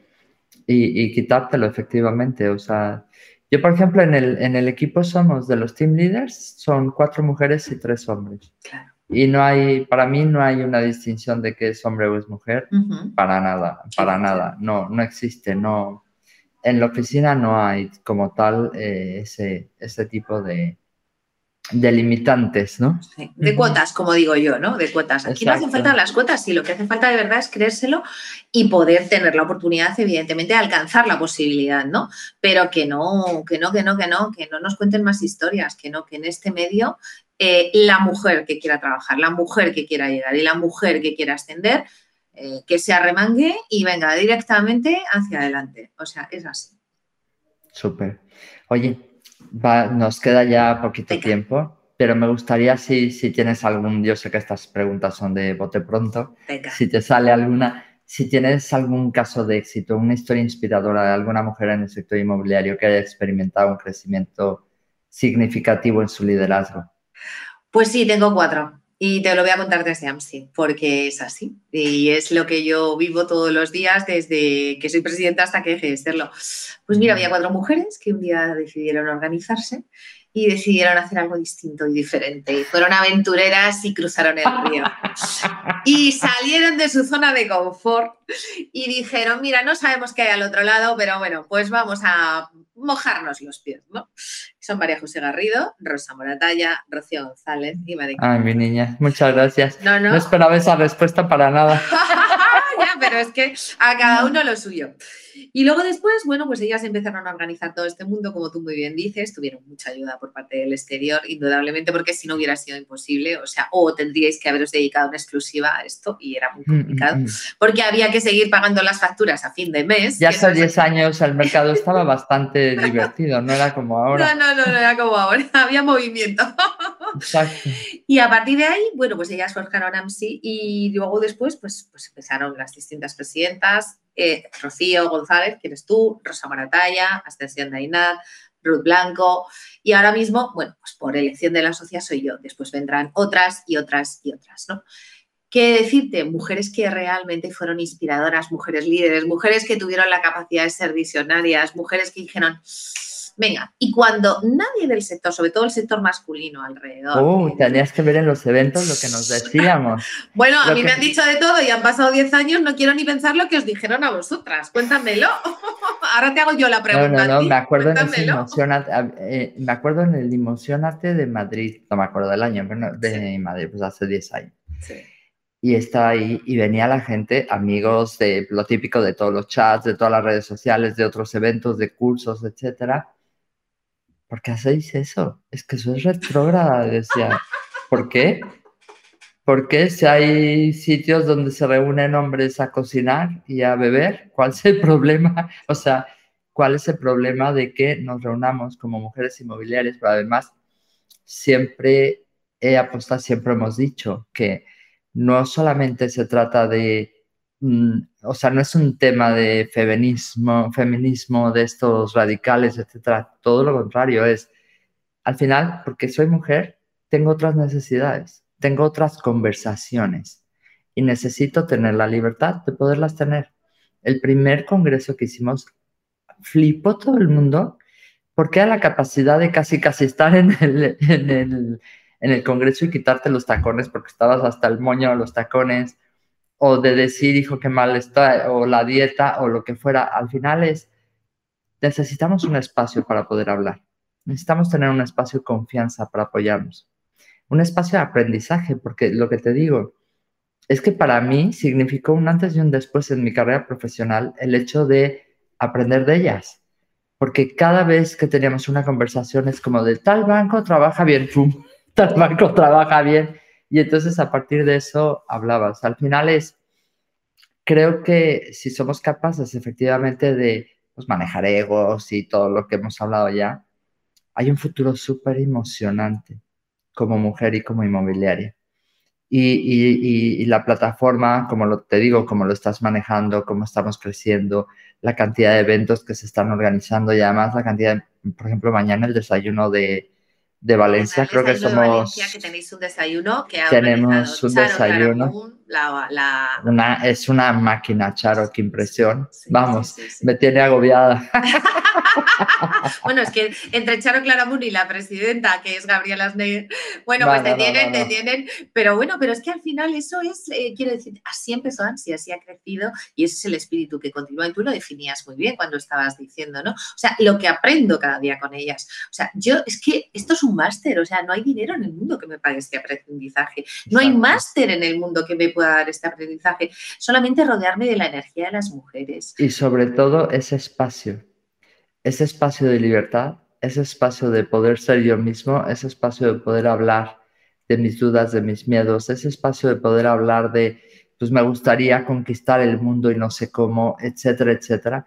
B: y, quitártelo efectivamente. O sea, yo, por ejemplo, en el, en el equipo somos de los team leaders, son cuatro mujeres y tres hombres. Claro. Y no hay, para mí no hay una distinción de que es hombre o es mujer, para nada, para nada, no, no existe, no, en la oficina no hay como tal eh, ese, ese tipo de, de limitantes, ¿no?
A: de cuotas, como digo yo, ¿no? De cuotas. Aquí no hacen falta las cuotas, sí, lo que hace falta de verdad es creérselo y poder tener la oportunidad, evidentemente, de alcanzar la posibilidad, ¿no? Pero que no, que no, que no, que no, que no nos cuenten más historias, que no, que en este medio eh, la mujer que quiera trabajar, la mujer que quiera llegar y la mujer que quiera ascender, eh, que se arremangue y venga directamente hacia adelante. O sea, es así.
B: Súper. Oye, nos queda ya poquito tiempo, pero me gustaría si, si tienes algún, yo sé que estas preguntas son de bote pronto, si te sale alguna, si tienes algún caso de éxito, una historia inspiradora de alguna mujer en el sector inmobiliario que haya experimentado un crecimiento significativo en su liderazgo.
A: Pues sí, tengo cuatro. Y te lo voy a contar desde AMSI, porque es así. Y es lo que yo vivo todos los días desde que soy presidenta hasta que deje de serlo. Pues mira, había cuatro mujeres que un día decidieron organizarse y decidieron hacer algo distinto y diferente. Fueron aventureras y cruzaron el río. Y salieron de su zona de confort y dijeron, mira, no sabemos qué hay al otro lado, pero bueno, pues vamos a mojarnos los pies, ¿no? Son María José Garrido, Rosa Moratalla, Rocío González y María.
B: Ay, mi niña, muchas gracias. No, no. no esperaba esa respuesta para nada.
A: ya, pero es que a cada uno lo suyo. Y luego después, bueno, pues ellas empezaron a organizar todo este mundo, como tú muy bien dices, tuvieron mucha ayuda por parte del exterior, indudablemente, porque si no hubiera sido imposible, o sea, o tendríais que haberos dedicado una exclusiva a esto y era muy mm, mm, complicado, mm. porque había que seguir pagando las facturas a fin de mes.
B: Ya hace 10 años el mercado estaba bastante divertido, no era como ahora.
A: No, no, no, no era como ahora, había movimiento. Exacto. Y a partir de ahí, bueno, pues ellas forjaron AMSI y luego después, pues, pues empezaron las distintas presidentas, eh, Rocío González, que eres tú, Rosa Maratalla, Ascensión de Ainad, Ruth Blanco, y ahora mismo, bueno, pues por elección de la sociedad soy yo, después vendrán otras y otras y otras, ¿no? ¿Qué decirte? Mujeres que realmente fueron inspiradoras, mujeres líderes, mujeres que tuvieron la capacidad de ser visionarias, mujeres que dijeron, Venga, y cuando nadie del sector, sobre todo el sector masculino alrededor.
B: Uh, tenías que ver en los eventos lo que nos decíamos.
A: bueno, a mí me han dicho de todo y han pasado 10 años, no quiero ni pensar lo que os dijeron a vosotras. Cuéntamelo. Ahora te hago yo la pregunta.
B: No, no, no, me acuerdo en el eh, me acuerdo en el Emocionate de Madrid, no me acuerdo del año, pero de Madrid, pues hace 10 años. Sí y estaba ahí y venía la gente, amigos de lo típico de todos los chats, de todas las redes sociales, de otros eventos, de cursos, etcétera, ¿por qué hacéis eso? Es que eso es retrógrada, decía. ¿Por qué? ¿Por qué si hay sitios donde se reúnen hombres a cocinar y a beber? ¿Cuál es el problema? O sea, ¿cuál es el problema de que nos reunamos como mujeres inmobiliarias? Pero además, siempre he apostado, siempre hemos dicho que no solamente se trata de o sea, no es un tema de feminismo, feminismo de estos radicales, etcétera. Todo lo contrario, es al final, porque soy mujer, tengo otras necesidades, tengo otras conversaciones y necesito tener la libertad de poderlas tener. El primer congreso que hicimos flipó todo el mundo porque era la capacidad de casi casi estar en el, en el, en el congreso y quitarte los tacones porque estabas hasta el moño los tacones o de decir, hijo, qué mal está, o la dieta, o lo que fuera. Al final es, necesitamos un espacio para poder hablar. Necesitamos tener un espacio de confianza para apoyarnos. Un espacio de aprendizaje, porque lo que te digo es que para mí significó un antes y un después en mi carrera profesional el hecho de aprender de ellas. Porque cada vez que teníamos una conversación es como de tal banco trabaja bien, tal banco trabaja bien. Y entonces a partir de eso hablabas. Al final es, creo que si somos capaces efectivamente de pues, manejar egos y todo lo que hemos hablado ya, hay un futuro súper emocionante como mujer y como inmobiliaria. Y, la plataforma, como lo, te digo, como lo estás manejando, cómo estamos creciendo, la cantidad de eventos que se están organizando y además la cantidad, por ejemplo, mañana el desayuno de, de Valencia, creo que somos... De Valencia,
A: que tenéis un desayuno que
B: Tenemos un desayuno. Una, es una máquina, Charo, qué impresión. Vamos, me tiene agobiada.
A: bueno, es que entre Charo Claramun y la presidenta, que es Gabriela Sneyer, bueno, pues te tienen, te tienen, pero bueno, pero es que al final eso es, eh, quiero decir, así empezó Ansi, así ha crecido y ese es el espíritu que continúa y tú lo definías muy bien cuando estabas diciendo, ¿no? O sea, lo que aprendo cada día con ellas. O sea, yo, es que esto es un máster, o sea, no hay dinero en el mundo que me pague este aprendizaje, no hay máster en el mundo que me pueda dar este aprendizaje, solamente rodearme de la energía de las mujeres.
B: Y sobre todo ese espacio ese espacio de libertad, ese espacio de poder ser yo mismo, ese espacio de poder hablar de mis dudas, de mis miedos, ese espacio de poder hablar de, pues me gustaría conquistar el mundo y no sé cómo, etcétera, etcétera.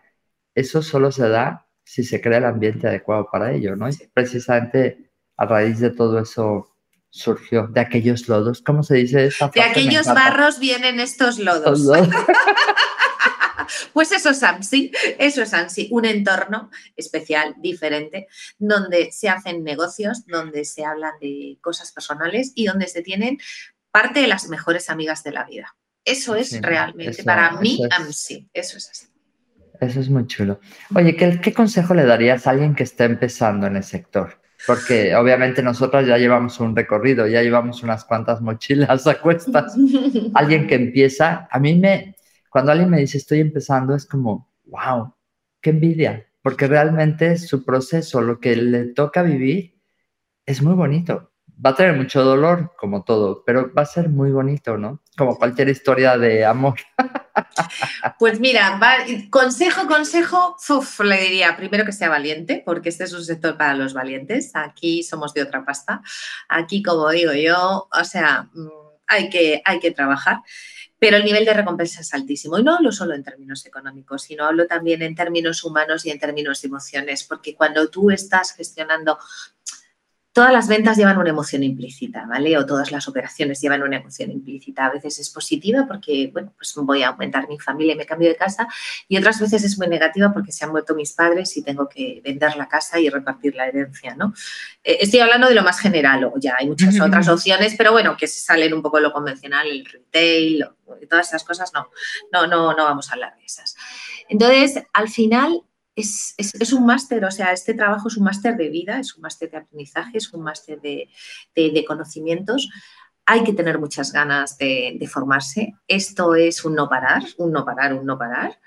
B: Eso solo se da si se crea el ambiente adecuado para ello, ¿no? Y precisamente a raíz de todo eso surgió, de aquellos lodos, ¿cómo se dice esa
A: De aquellos barros vienen estos lodos. lodos. Pues eso es ANSI, eso es ANSI, un entorno especial, diferente, donde se hacen negocios, donde se hablan de cosas personales y donde se tienen parte de las mejores amigas de la vida. Eso es realmente, para mí, ANSI, eso es así.
B: Eso es muy chulo. Oye, ¿qué, ¿qué, consejo le darías a alguien que está empezando en el sector? Porque obviamente nosotros ya llevamos un recorrido, ya llevamos unas cuantas mochilas a cuestas. alguien que empieza, a mí me, cuando alguien me dice estoy empezando, es como, wow, qué envidia, porque realmente su proceso, lo que le toca vivir, es muy bonito. Va a tener mucho dolor, como todo, pero va a ser muy bonito, ¿no? Como cualquier historia de amor.
A: Pues mira, consejo, consejo, le diría primero que sea valiente, porque este es un sector para los valientes. Aquí somos de otra pasta. Aquí, como digo yo, o sea, mm, hay que, hay que trabajar pero el nivel de recompensa es altísimo. Y no hablo solo en términos económicos, sino hablo también en términos humanos y en términos de emociones, porque cuando tú estás gestionando todas las ventas llevan una emoción implícita, ¿vale? O todas las operaciones llevan una emoción implícita. A veces es positiva porque, bueno, pues voy a aumentar mi familia y me cambio de casa y otras veces es muy negativa porque se han muerto mis padres y tengo que vender la casa y repartir la herencia, ¿no? Eh, estoy hablando de lo más general, o ya hay muchas otras opciones, pero bueno, que se salen un poco de lo convencional, el retail, todas esas cosas, no, no, no, no vamos a hablar de esas. Entonces, al final, es, un máster, o sea, este trabajo es un máster de vida, es un máster de aprendizaje, es un máster de, conocimientos. Hay que tener muchas ganas de, formarse. Esto es un no parar, un no parar, un no parar.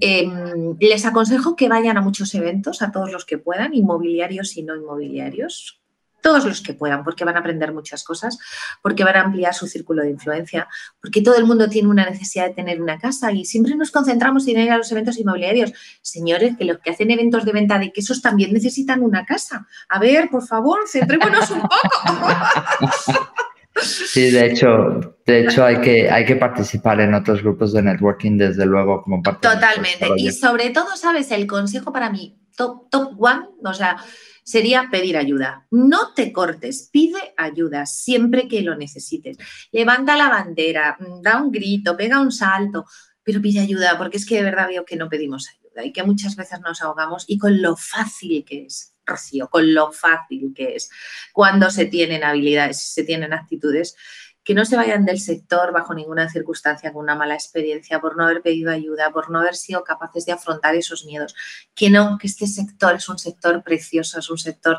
A: Em, les aconsejo que vayan a muchos eventos, a todos los que puedan, inmobiliarios y no inmobiliarios todos los que puedan, porque van a aprender muchas cosas, porque van a ampliar su círculo de influencia, porque todo el mundo tiene una necesidad de tener una casa y siempre nos concentramos en ir a los eventos inmobiliarios. Señores, que los que hacen eventos de venta de quesos también necesitan una casa. A ver, por favor, centrémonos un poco.
B: Sí, de hecho, de hecho hay que, hay que participar en otros grupos de networking, desde luego, como parte
A: Totalmente. y sobre todo, ¿sabes? El consejo para mí, top, top one, o sea, sería pedir ayuda. No te cortes, pide ayuda siempre que lo necesites. Levanta la bandera, mm, da un grito, pega un salto, pero pide ayuda, porque es que de verdad veo que no pedimos ayuda y que muchas veces nos ahogamos y con lo fácil que es, Rocío, con lo fácil que es cuando se tienen habilidades, se tienen actitudes que no se vayan del sector bajo ninguna circunstancia con una mala experiencia, por no haber pedido ayuda, por no haber sido capaces de afrontar esos miedos. Que no, que este sector es un sector precioso, es un sector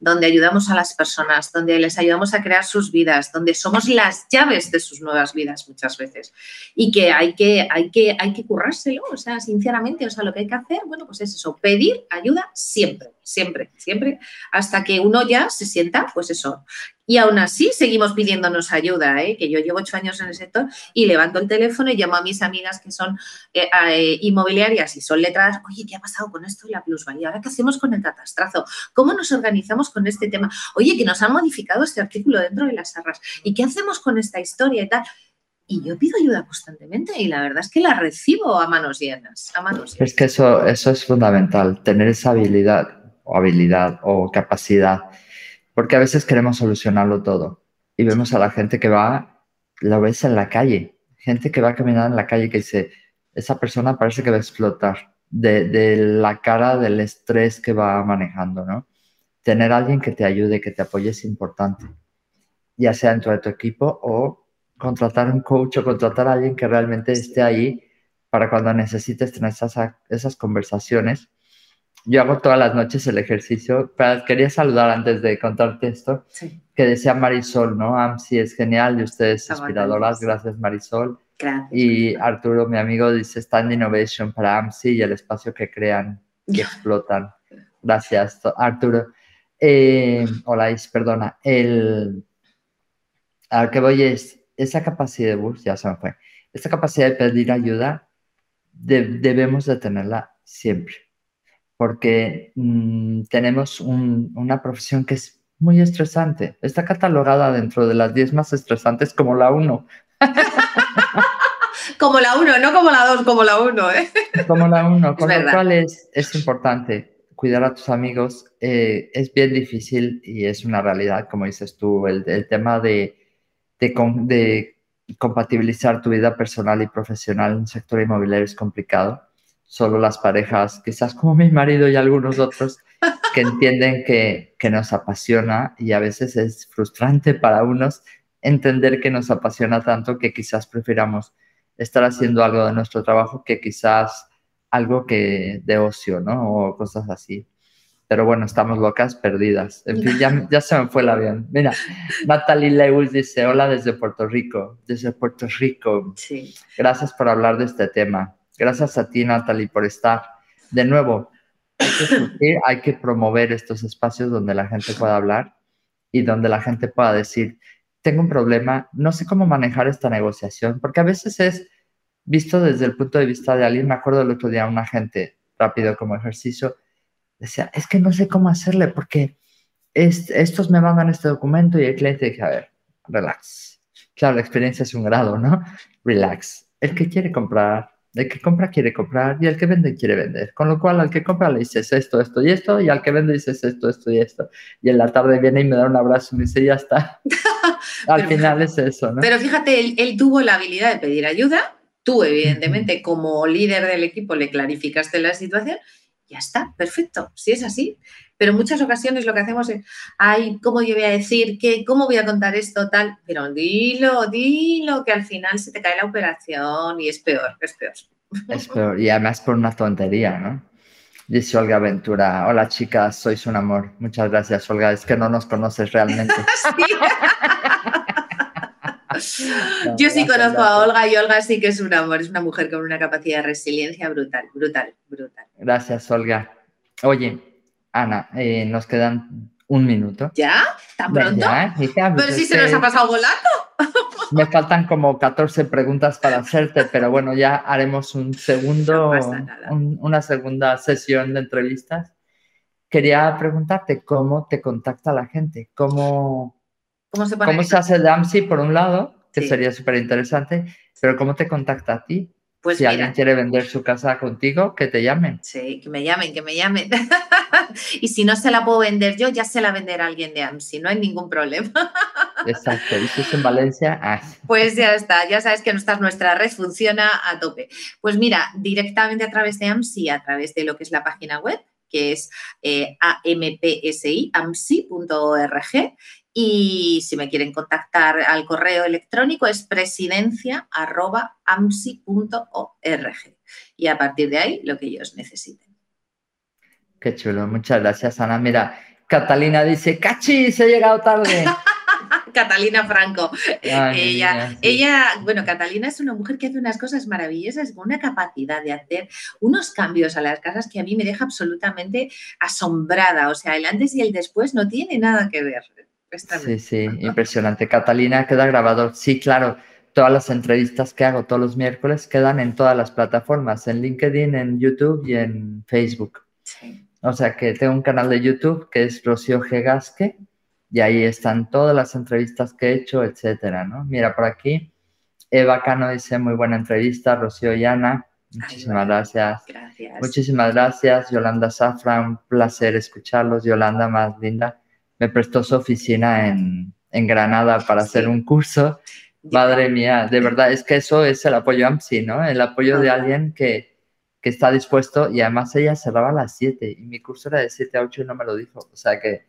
A: donde ayudamos a las personas, donde les ayudamos a crear sus vidas, donde somos las llaves de sus nuevas vidas muchas veces. Y que hay que, hay que, hay que currárselo, o sea, sinceramente, o sea, lo que hay que hacer, bueno, pues es eso, pedir ayuda siempre siempre, siempre, hasta que uno ya se sienta, pues eso. Y aún así seguimos pidiéndonos ayuda, ¿eh? que yo llevo ocho años en el sector y levanto el teléfono y llamo a mis amigas que son eh, eh, inmobiliarias y son letradas, oye, ¿qué ha pasado con esto y la plusvalía? ¿Ahora qué hacemos con el catastrazo? ¿Cómo nos organizamos con este tema? Oye, que nos han modificado este artículo dentro de las arras. ¿Y qué hacemos con esta historia y tal? y yo pido ayuda constantemente y la verdad es que la recibo a manos llenas, a manos
B: Es que eso, eso es fundamental, tener esa habilidad o habilidad o capacidad, porque a veces queremos solucionarlo todo y vemos a la gente que va, lo ves en la calle, gente que va caminando en la calle que dice, esa persona parece que va a explotar de, de la cara del estrés que va manejando, ¿no? Tener a alguien que te ayude, que te apoye es importante, ya sea dentro de tu equipo o contratar un coach o contratar a alguien que realmente esté ahí para cuando necesites tener esas, esas conversaciones. Yo hago todas las noches el ejercicio. Pero quería saludar antes de contarte esto, que decía Marisol, ¿no? AMSI es genial y ustedes inspiradoras. Gracias, Marisol. Y Arturo, mi amigo, dice Stand Innovation para AMSI y el espacio que crean y explotan. Gracias, Arturo. Eh, hola, perdona. El, a lo que voy es, esa capacidad de ya se me fue, esa capacidad de pedir ayuda debemos de tenerla siempre, porque mm, tenemos una profesión que es muy estresante. Está catalogada dentro de las 10 más estresantes como la 1.
A: como la 1, no como la 2, como la 1. ¿eh?
B: Como la 1, con lo cual es, es, importante cuidar a tus amigos. Eh, es bien difícil y es una realidad, como dices tú, el, el tema de de, compatibilizar tu vida personal y profesional en el sector inmobiliario es complicado. Solo las parejas, quizás como mi marido y algunos otros, que entienden que, que nos apasiona y a veces es frustrante para unos entender que nos apasiona tanto que quizás prefiramos estar haciendo algo de nuestro trabajo que quizás algo que de ocio, ¿no? O cosas así. Pero bueno, estamos locas, perdidas. En fin, ya, ya se me fue el avión. Mira, Natalie Lewis dice, hola desde Puerto Rico. Desde Puerto Rico.
A: Sí.
B: Gracias por hablar de este tema. Gracias a ti, Natalie, por estar. De nuevo, hay que, hay que promover estos espacios donde la gente pueda hablar y donde la gente pueda decir, tengo un problema, no sé cómo manejar esta negociación, porque a veces es visto desde el punto de vista de alguien. Me acuerdo el otro día una gente, rápido como ejercicio, decía, es que no sé cómo hacerle porque estos me mandan este documento y el cliente dice, a ver, relax. Claro, la experiencia es un grado, ¿no? Relax. El que quiere comprar, el que compra quiere comprar y el que vende quiere vender. Con lo cual, al que compra le dices esto, esto y esto, y al que vende dices esto, esto y esto. Y en la tarde viene y me da un abrazo y me dice, ya está. al final es eso, ¿no?
A: Pero fíjate, él, él, tuvo la habilidad de pedir ayuda. Tú, evidentemente, como líder del equipo, le clarificaste la situación ya está, perfecto, si es así. Pero en muchas ocasiones lo que hacemos es, ay, ¿cómo yo voy a decir? ¿Qué, ¿Cómo voy a contar esto? Tal, pero dilo, dilo, que al final se te cae la operación y es peor, es peor.
B: Es peor, y además por una tontería, ¿no? Dice Olga Ventura, hola chicas, sois un amor. Muchas gracias, Olga, es que no nos conoces realmente.
A: Yo sí conozco a Olga y Olga sí que es un amor, es una mujer con una capacidad de resiliencia brutal, brutal, brutal.
B: Gracias, Olga. Oye, Ana, eh, nos quedan un minuto.
A: ¿Ya? ¿Tan pronto? pero si se nos ha pasado volando.
B: Me faltan como 14 preguntas para hacerte, pero bueno, ya haremos un segundo, una segunda sesión de entrevistas. Quería preguntarte cómo te contacta la gente, cómo, ¿Cómo se, ¿Cómo se hace DAMSI por un lado, que sería súper interesante, pero cómo te contacta a ti? Pues si alguien quiere vender su casa contigo, que te llamen.
A: Sí, que me llamen, que me llamen. y si no se la puedo vender yo, ya se la venderá alguien de AMSI, no hay ningún problema.
B: Exacto, y si es en Valencia, ah.
A: Pues ya está, ya sabes que nuestra, nuestra red funciona a tope. Pues mira, directamente a través de AMSI, a través de lo que es la página web, que es eh, ampsi, amsi.org, y si me quieren contactar al correo electrónico es presidencia.amsi.org. Y a partir de ahí, lo que ellos necesiten.
B: Qué chulo, muchas gracias, Ana. Mira, Catalina dice, ¡Cachi! Se ha llegado tarde.
A: Catalina Franco. ella, ella, bueno, Catalina es una mujer que hace unas cosas maravillosas, con una capacidad de hacer unos cambios a las casas que a mí me deja absolutamente asombrada. O sea, el antes y el después no tiene nada que ver.
B: Sí, sí, impresionante. Catalina queda grabado. Sí, claro todas las entrevistas que hago todos los miércoles quedan en todas las plataformas, en LinkedIn, en YouTube y en Facebook. O sea que tengo un canal de YouTube que es Rocío G. Gasque y ahí están todas las entrevistas que he hecho, etcétera, ¿no? Mira, por aquí, Eva Cano dice muy buena entrevista, Rocío y Ana, muchísimas gracias. Gracias. Muchísimas gracias, Yolanda Zafra, un placer escucharlos. Yolanda, más linda, me prestó su oficina en, Granada para hacer un curso Madre mía, de verdad, es que eso es el apoyo AMSI, ¿no? El apoyo de alguien que, que está dispuesto y además ella cerraba a las 7 y mi curso era de 7 a 8 y no me lo dijo. O sea que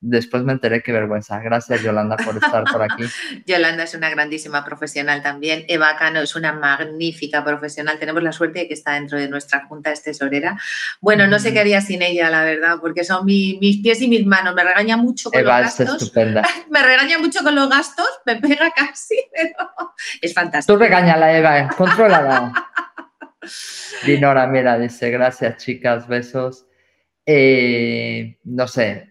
B: Después me enteré qué vergüenza. Gracias, Yolanda, por estar por aquí.
A: Yolanda es una grandísima profesional también. Eva Cano es una magnífica profesional. Tenemos la suerte de que está dentro de nuestra junta, es tesorera. Bueno, no sé qué haría sin ella, la verdad, porque son mis pies y mis manos. Me regaña mucho con los gastos. Es estupenda. me regaña mucho con los gastos, me pega casi, pero es fantástico.
B: Tú regañala, Eva, contrólala. Dinora, mira, dice, gracias, chicas, besos. Eh, no sé,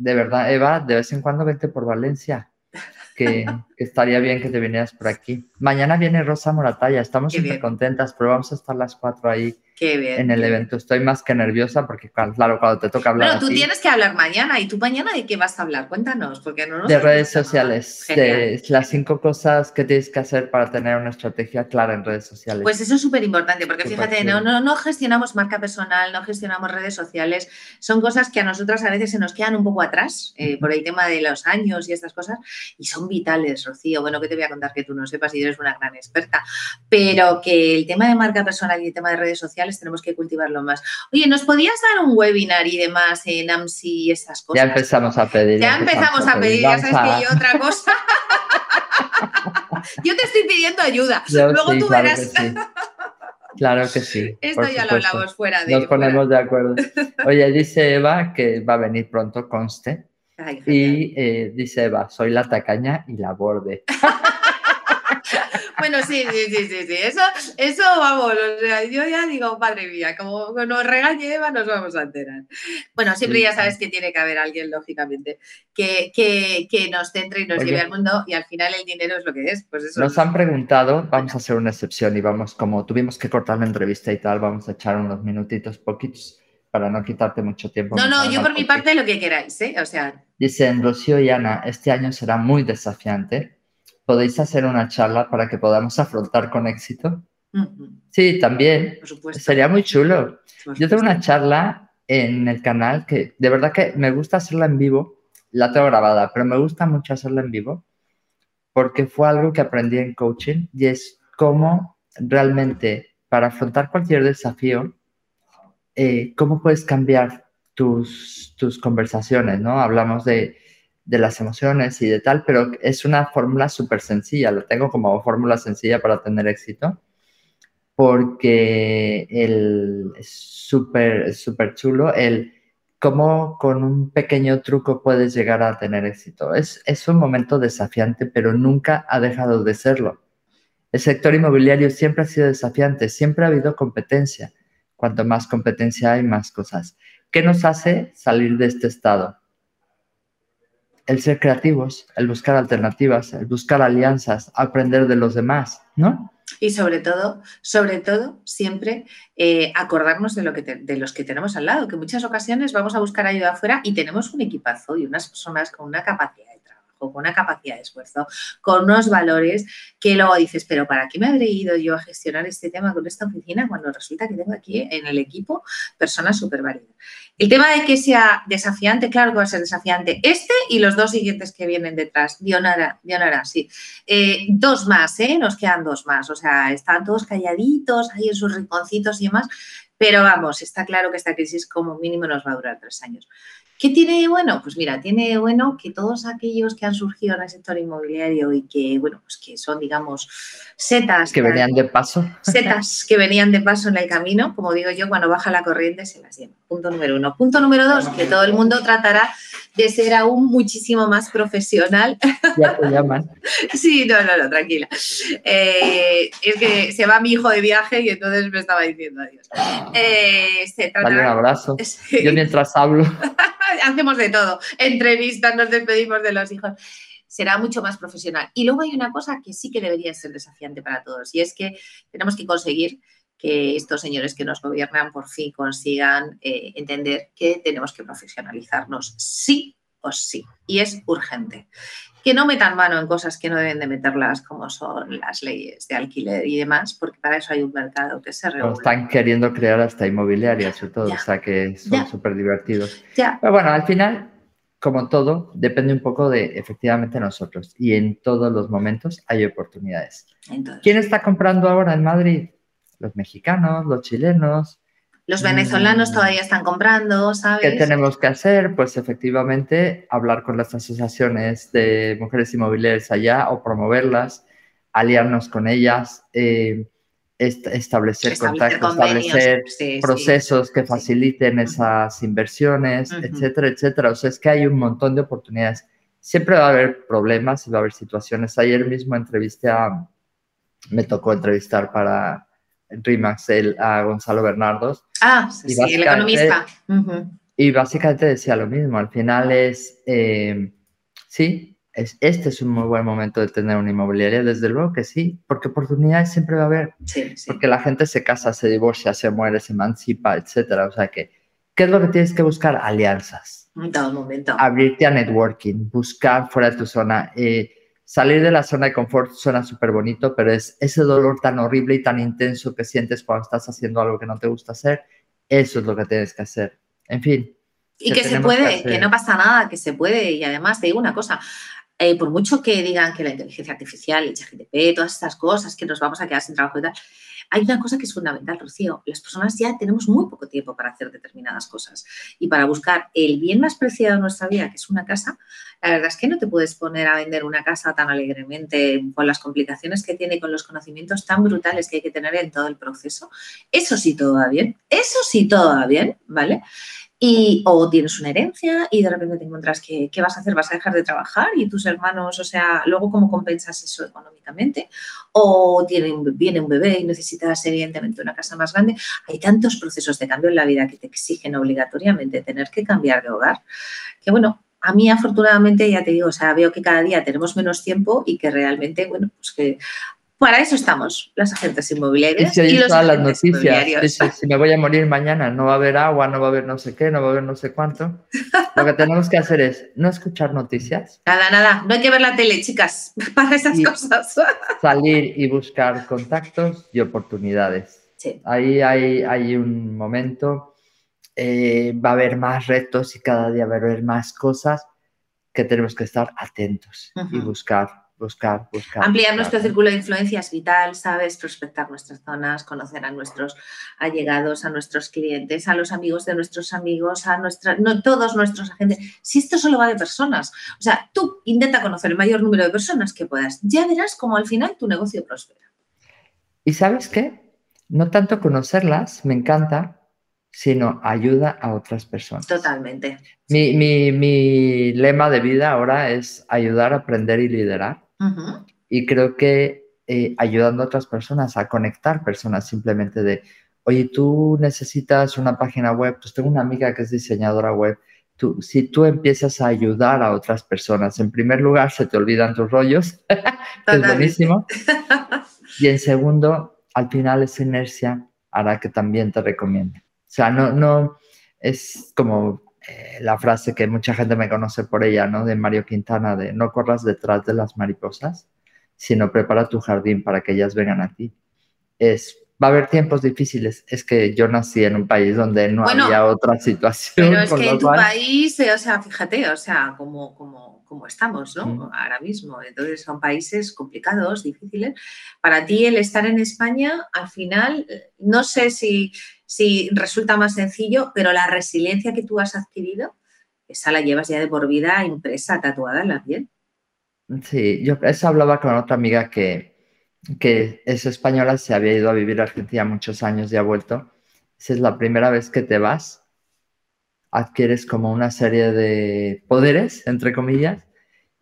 B: de verdad, Eva, de vez en cuando vete por Valencia, que, estaría bien que te vinieras por aquí. Mañana viene Rosa Moratalla, estamos súper contentas, pero vamos a estar las cuatro ahí en el evento. Estoy más que nerviosa porque, claro, cuando te toca hablar.
A: Pero tú tienes que hablar mañana. ¿Y tú mañana de qué vas a hablar? Cuéntanos, porque no
B: De redes sociales. De las cinco cosas que tienes que hacer para tener una estrategia clara en redes sociales.
A: Pues eso es súper importante, porque fíjate, no, no, no, gestionamos marca personal, no gestionamos redes sociales. Son cosas que a nosotras a veces se nos quedan un poco atrás eh, por el tema de los años y estas cosas. Y son vitales, Rocío. Bueno, que te voy a contar que tú no sepas y eres una gran experta. Pero que el tema de marca personal y el tema de redes sociales tenemos que cultivarlo más. Oye, ¿nos podías dar un webinar y demás en AMSI y esas cosas?
B: Ya empezamos a pedir.
A: Ya, empezamos, a pedir, ya sabes que yo otra cosa. yo te estoy pidiendo ayuda. Luego tú verás.
B: Claro que sí.
A: Esto ya lo hablamos fuera de.
B: Nos ponemos de acuerdo. Oye, dice Eva que va a venir pronto, conste. y eh, dice Eva, soy la tacaña y la borde.
A: Bueno, sí, sí, sí, sí, sí. Eso, eso vamos, o sea, yo ya digo, madre mía, como nos regañe Eva, nos vamos a enterar. Bueno, siempre ya sabes que tiene que haber alguien, lógicamente, que, que, que nos centre y nos lleve al mundo y al final el dinero es lo que es. Pues eso
B: nos han preguntado, vamos a hacer una excepción y vamos, como tuvimos que cortar la entrevista y tal, vamos a echar unos minutitos, poquitos para no quitarte mucho tiempo.
A: No, no, yo por mi parte lo que queráis, ¿eh? O sea.
B: Dicen Rocío y Ana, este año será muy desafiante podéis hacer una charla para que podamos afrontar con éxito. Sí, también. Sería muy chulo. Yo tengo una charla en el canal que de verdad que me gusta hacerla en vivo. La tengo grabada, pero me gusta mucho hacerla en vivo porque fue algo que aprendí en coaching y es cómo realmente para afrontar cualquier desafío, eh, cómo puedes cambiar tus, tus conversaciones, ¿no? Hablamos de de las emociones y de tal, pero es una fórmula súper sencilla, lo tengo como fórmula sencilla para tener éxito, porque el, súper chulo el cómo con un pequeño truco puedes llegar a tener éxito. Es, es un momento desafiante, pero nunca ha dejado de serlo. El sector inmobiliario siempre ha sido desafiante, siempre ha habido competencia. Cuanto más competencia hay, más cosas. ¿Qué nos hace salir de este estado? El ser creativos, el buscar alternativas, el buscar alianzas, aprender de los demás, ¿no?
A: Y sobre todo, sobre todo, siempre eh, acordarnos de, lo que de los que tenemos al lado, que muchas ocasiones vamos a buscar ayuda afuera y tenemos un equipazo y unas personas con una capacidad con una capacidad de esfuerzo, con unos valores que luego dices, pero ¿para qué me habré ido yo a gestionar este tema con esta oficina cuando resulta que tengo aquí en el equipo personas súper válidas? El tema de que sea desafiante, claro que va a ser desafiante. Este y los dos siguientes que vienen detrás. Dionara, Dionara, sí. Eh, dos más, ¿eh? Nos quedan dos más. O sea, están todos calladitos ahí en sus rinconcitos y demás. Pero vamos, está claro que esta crisis como mínimo nos va a durar tres años. ¿Qué tiene bueno? Pues mira, tiene bueno que todos aquellos que han surgido en el sector inmobiliario y que, bueno, pues que son, digamos, setas.
B: Que venían de paso.
A: Setas que venían de paso en el camino, como digo yo, cuando baja la corriente se las lleva. Punto número uno. Punto número dos, que todo el mundo tratará de ser aún muchísimo más profesional.
B: Ya te llaman.
A: Sí, no, no, no, tranquila. Eh, es que se va mi hijo de viaje y entonces me estaba diciendo adiós. Eh,
B: Dale un abrazo. Yo mientras hablo.
A: Hacemos de todo. Entrevistas, nos despedimos de los hijos será mucho más profesional. Y luego hay una cosa que sí que debería ser desafiante para todos y es que tenemos que conseguir que estos señores que nos gobiernan por fin consigan eh, entender que tenemos que profesionalizarnos sí o sí. Y es urgente. Que no metan mano en cosas que no deben de meterlas, como son las leyes de alquiler y demás, porque para eso hay un mercado que se regula.
B: Están queriendo crear hasta inmobiliarias y todo, o sea que son súper divertidos. Pero bueno, al final, como todo, depende un poco de efectivamente nosotros. Y en todos los momentos hay oportunidades. ¿Quién está comprando ahora en Madrid? los mexicanos, los chilenos.
A: Los venezolanos mm. todavía están comprando, ¿sabes?
B: ¿Qué tenemos que hacer? Pues efectivamente hablar con las asociaciones de mujeres inmobiliarias allá o promoverlas, aliarnos con ellas, eh, establecer, contactos, establecer procesos que faciliten esas inversiones, etcétera, etcétera. O sea, es que hay un montón de oportunidades. Siempre va a haber problemas y va a haber situaciones. Ayer mismo entrevisté a, me tocó entrevistar para Rimax el, a Gonzalo Bernardos.
A: Ah, sí, el economista.
B: Y básicamente decía lo mismo, al final es, eh, sí, es, este es un muy buen momento de tener una inmobiliaria, desde luego que sí, porque oportunidades siempre va a haber,
A: sí,
B: porque la gente se casa, se divorcia, se muere, se emancipa, etcétera, o sea que, ¿qué es lo que tienes que buscar? Alianzas.
A: En todo momento.
B: Abrirte a networking, buscar fuera de tu zona. Eh, salir de la zona de confort suena súper bonito, pero es ese dolor tan horrible y tan intenso que sientes cuando estás haciendo algo que no te gusta hacer, eso es lo que tienes que hacer. En fin.
A: Y que, se puede, que, no pasa nada, que se puede. Y además te digo una cosa, eh, por mucho que digan que la inteligencia artificial, el ChatGPT, todas estas cosas, que nos vamos a quedar sin trabajo y tal, hay una cosa que es fundamental, Rocío. Las personas ya tenemos muy poco tiempo para hacer determinadas cosas y para buscar el bien más preciado de nuestra vida, que es una casa. La verdad es que no te puedes poner a vender una casa tan alegremente con las complicaciones que tiene, con los conocimientos tan brutales que hay que tener en todo el proceso. Eso sí todo va bien. Eso sí todo va bien, ¿vale? Y, o tienes una herencia y de repente te encuentras que, ¿qué vas a hacer? ¿Vas a dejar de trabajar? Y tus hermanos, o sea, luego cómo compensas eso económicamente? O viene un bebé y necesitas evidentemente una casa más grande. Hay tantos procesos de cambio en la vida que te exigen obligatoriamente tener que cambiar de hogar, que bueno, a mí afortunadamente ya te digo, o sea, veo que cada día tenemos menos tiempo y que realmente, bueno, pues que para eso estamos, las agentes inmobiliarias.
B: Y,
A: y los
B: todas las noticias. si me voy a morir mañana, no va a haber agua, no va a haber no sé qué, no va a haber no sé cuánto. Lo que tenemos que hacer es no escuchar noticias.
A: Nada, nada. No hay que ver la tele, chicas, para esas cosas.
B: salir y buscar contactos y oportunidades. Ahí hay, hay un momento, eh, va a haber más retos y cada día va a haber más cosas que tenemos que estar atentos y buscar buscar, buscar.
A: Ampliar nuestro círculo de influencia es vital, ¿sabes? Prospectar nuestras zonas, conocer a nuestros allegados, a nuestros clientes, a los amigos de nuestros amigos, a nuestra, no todos nuestros agentes. Si esto solo va de personas, o sea, tú intenta conocer el mayor número de personas que puedas. Ya verás cómo al final tu negocio prospera.
B: ¿Y sabes qué? No tanto conocerlas, me encanta, sino ayuda a otras personas.
A: Totalmente.
B: Mi, mi, mi, lema de vida ahora es ayudar, aprender y liderar. Y creo que eh, ayudando a otras personas a conectar personas simplemente de, oye, tú necesitas una página web, pues tengo una amiga que es diseñadora web. Tú, si tú empiezas a ayudar a otras personas, en primer lugar se te olvidan tus rollos, que es buenísimo. Y en segundo, al final esa inercia hará que también te recomiende. O sea, no, no, es como eh, la frase que mucha gente me conoce por ella, ¿no? De Mario Quintana, de no corras detrás de las mariposas, sino prepara tu jardín para que ellas vengan a ti. Es, va a haber tiempos difíciles. Es que yo nací en un país donde no había otra situación.
A: Pero es que en tu país, eh, o sea, fíjate, o sea, como, como, como estamos, ¿no? Mm. Ahora mismo. Entonces son países complicados, difíciles. Para ti el estar en España, al final, eh, no sé si si resulta más sencillo, pero la resiliencia que tú has adquirido, esa la llevas ya de por vida impresa, tatuada en la piel.
B: Sí, yo eso hablaba con otra amiga que, que es española, se había ido a vivir a Argentina muchos años y ha vuelto. Esa es la primera vez que te vas adquieres como una serie de poderes, entre comillas,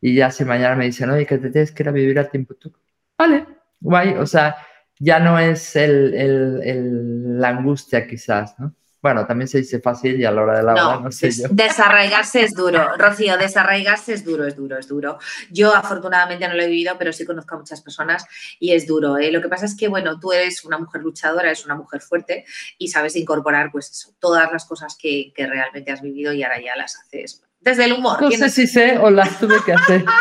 B: y ya si mañana me dicen, oye, que te tienes que ir a vivir a Timbuktu, vale, guay, o sea, ya no es el, el, la angustia quizás, ¿no? Bueno, también se dice fácil y a la hora de la no, no sé yo.
A: Desarraigarse es duro, Rocío, desarraigarse es duro, es duro, es duro. Yo afortunadamente no lo he vivido, pero sí conozco a muchas personas y es duro. ¿eh? Lo que pasa es que, bueno, tú eres una mujer luchadora, eres una mujer fuerte y sabes incorporar, pues eso, todas las cosas que, que realmente has vivido y ahora ya las haces desde el humor.
B: No sé si sé o las tuve que hacer.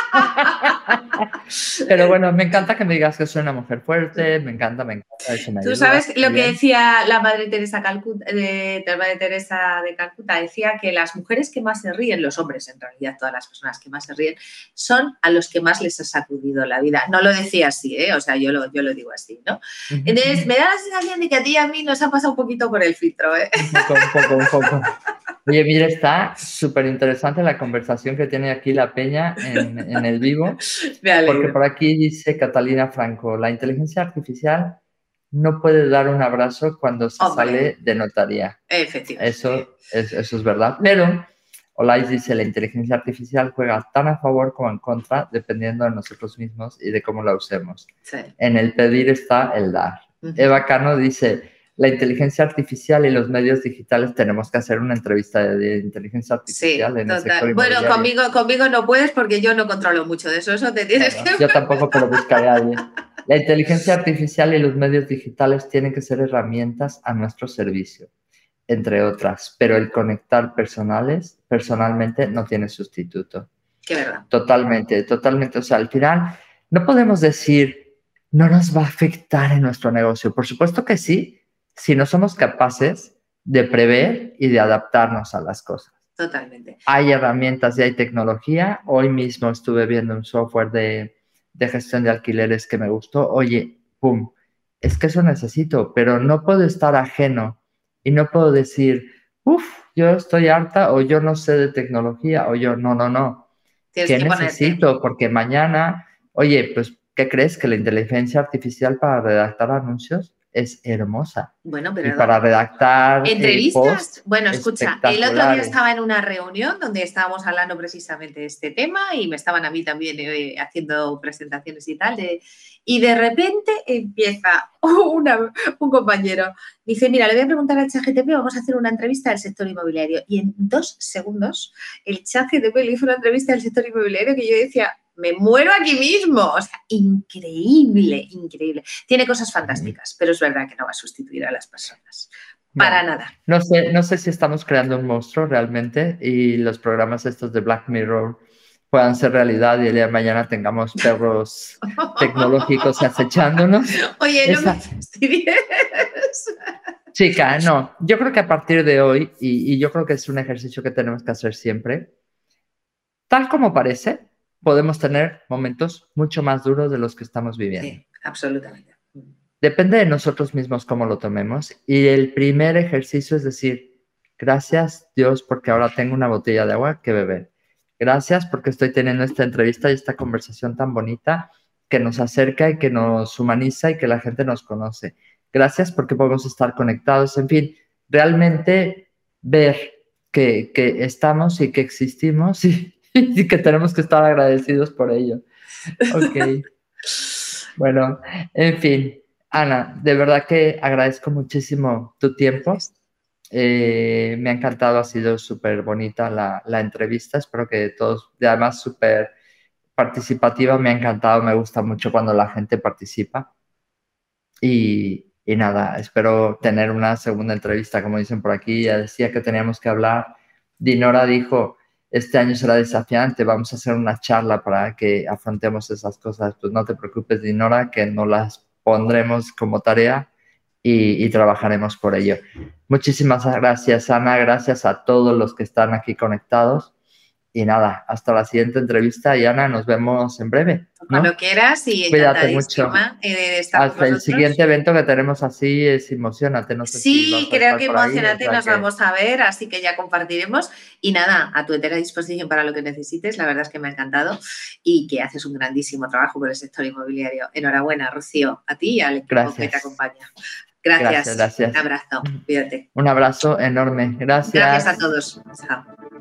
B: Pero bueno, me encanta que me digas que soy una mujer fuerte, me encanta, me encanta. Eso
A: Tú sabes lo que decía la madre Teresa Calcuta, de, la madre Teresa de Calcuta, decía que las mujeres que más se ríen, los hombres en realidad, todas las personas que más se ríen, son a los que más les ha sacudido la vida. No lo decía así, ¿eh? o sea, yo lo, yo lo digo así, ¿no? Entonces, me da la sensación de que a ti y a mí nos ha pasado un poquito por el filtro, ¿eh?
B: Un poco, un poco, un poco. Oye, mira, está súper interesante la conversación que tiene aquí la Peña en, en el vivo. porque por aquí dice Catalina Franco, la inteligencia artificial no puede dar un abrazo cuando se sale de notaría.
A: Efectivamente.
B: Eso es, eso es verdad. Pero Olais dice, la inteligencia artificial juega tan a favor como en contra, dependiendo de nosotros mismos y de cómo la usemos. En el pedir está el dar. Eva Cano dice, la inteligencia artificial y los medios digitales tenemos que hacer una entrevista de, inteligencia artificial en el sector
A: Bueno, conmigo, conmigo no puedes porque yo no controlo mucho de eso, eso te tienes que...
B: Yo tampoco, pero buscaré a alguien. La inteligencia artificial y los medios digitales tienen que ser herramientas a nuestro servicio, entre otras, pero el conectar personales, personalmente, no tiene sustituto.
A: Qué verdad.
B: Totalmente, totalmente. O sea, al final, no podemos decir, no nos va a afectar en nuestro negocio. Por supuesto que sí, si no somos capaces de prever y de adaptarnos a las cosas.
A: Totalmente.
B: Hay herramientas y hay tecnología. Hoy mismo estuve viendo un software de, gestión de alquileres que me gustó. Oye, pum, es que eso necesito, pero no puedo estar ajeno y no puedo decir, uff, yo estoy harta o yo no sé de tecnología o yo, no, no, no. ¿Qué necesito? Porque mañana, oye, pues, ¿qué crees? Que la inteligencia artificial para redactar anuncios es hermosa.
A: Bueno, pero.
B: Y para redactar.
A: Entrevistas. bueno, escucha, el otro día estaba en una reunión donde estábamos hablando precisamente de este tema y me estaban a mí también eh, haciendo presentaciones y tal. y de repente empieza un compañero. Dice: Mira, le voy a preguntar al ChatGTP, vamos a hacer una entrevista del sector inmobiliario. Y en dos segundos, el ChatGTP le hizo una entrevista del sector inmobiliario que yo decía me muero aquí mismo. O sea, increíble, increíble. Tiene cosas fantásticas, pero es verdad que no va a sustituir a las personas. Para nada.
B: No sé, no sé si estamos creando un monstruo realmente y los programas estos de Black Mirror puedan ser realidad y el día de mañana tengamos perros tecnológicos acechándonos.
A: Oye, no me
B: Chica, no, yo creo que a partir de hoy, y, y yo creo que es un ejercicio que tenemos que hacer siempre, tal como parece, podemos tener momentos mucho más duros de los que estamos viviendo.
A: Sí, absolutamente.
B: Depende de nosotros mismos cómo lo tomemos. Y el primer ejercicio es decir, gracias Dios porque ahora tengo una botella de agua que beber. Gracias porque estoy teniendo esta entrevista y esta conversación tan bonita que nos acerca y que nos humaniza y que la gente nos conoce. Gracias porque podemos estar conectados. En fin, realmente ver que, que estamos y que existimos y, y que tenemos que estar agradecidos por ello. Ok. bueno, en fin, Ana, de verdad que agradezco muchísimo tu tiempo. Eh, me ha encantado, ha sido súper bonita la, la, entrevista. Espero que todos, y además súper participativa, me ha encantado, me gusta mucho cuando la gente participa. Y, y, nada, espero tener una segunda entrevista, como dicen por aquí. Ya decía que teníamos que hablar. Dinora dijo, este año será desafiante, vamos a hacer una charla para que afrontemos esas cosas. Pues no te preocupes, Dinora, que no las pondremos como tarea y, y, trabajaremos por ello. Muchísimas gracias, Ana, gracias a todos los que están aquí conectados. Y nada, hasta la siguiente entrevista y Ana, nos vemos en breve.
A: Cuando quieras y
B: cuídate mucho. hasta el siguiente evento que tenemos así es emocionante. No sé
A: sí, creo que emocionante nos vamos a ver, así que ya compartiremos. Y nada, a tu entera disposición para lo que necesites. La verdad es que me ha encantado y que haces un grandísimo trabajo por el sector inmobiliario. Enhorabuena, Rocío, a ti y al equipo que te acompaña. Gracias. gracias. Un abrazo. Cuídate.
B: Un abrazo enorme. Gracias.
A: Gracias a todos. Chao.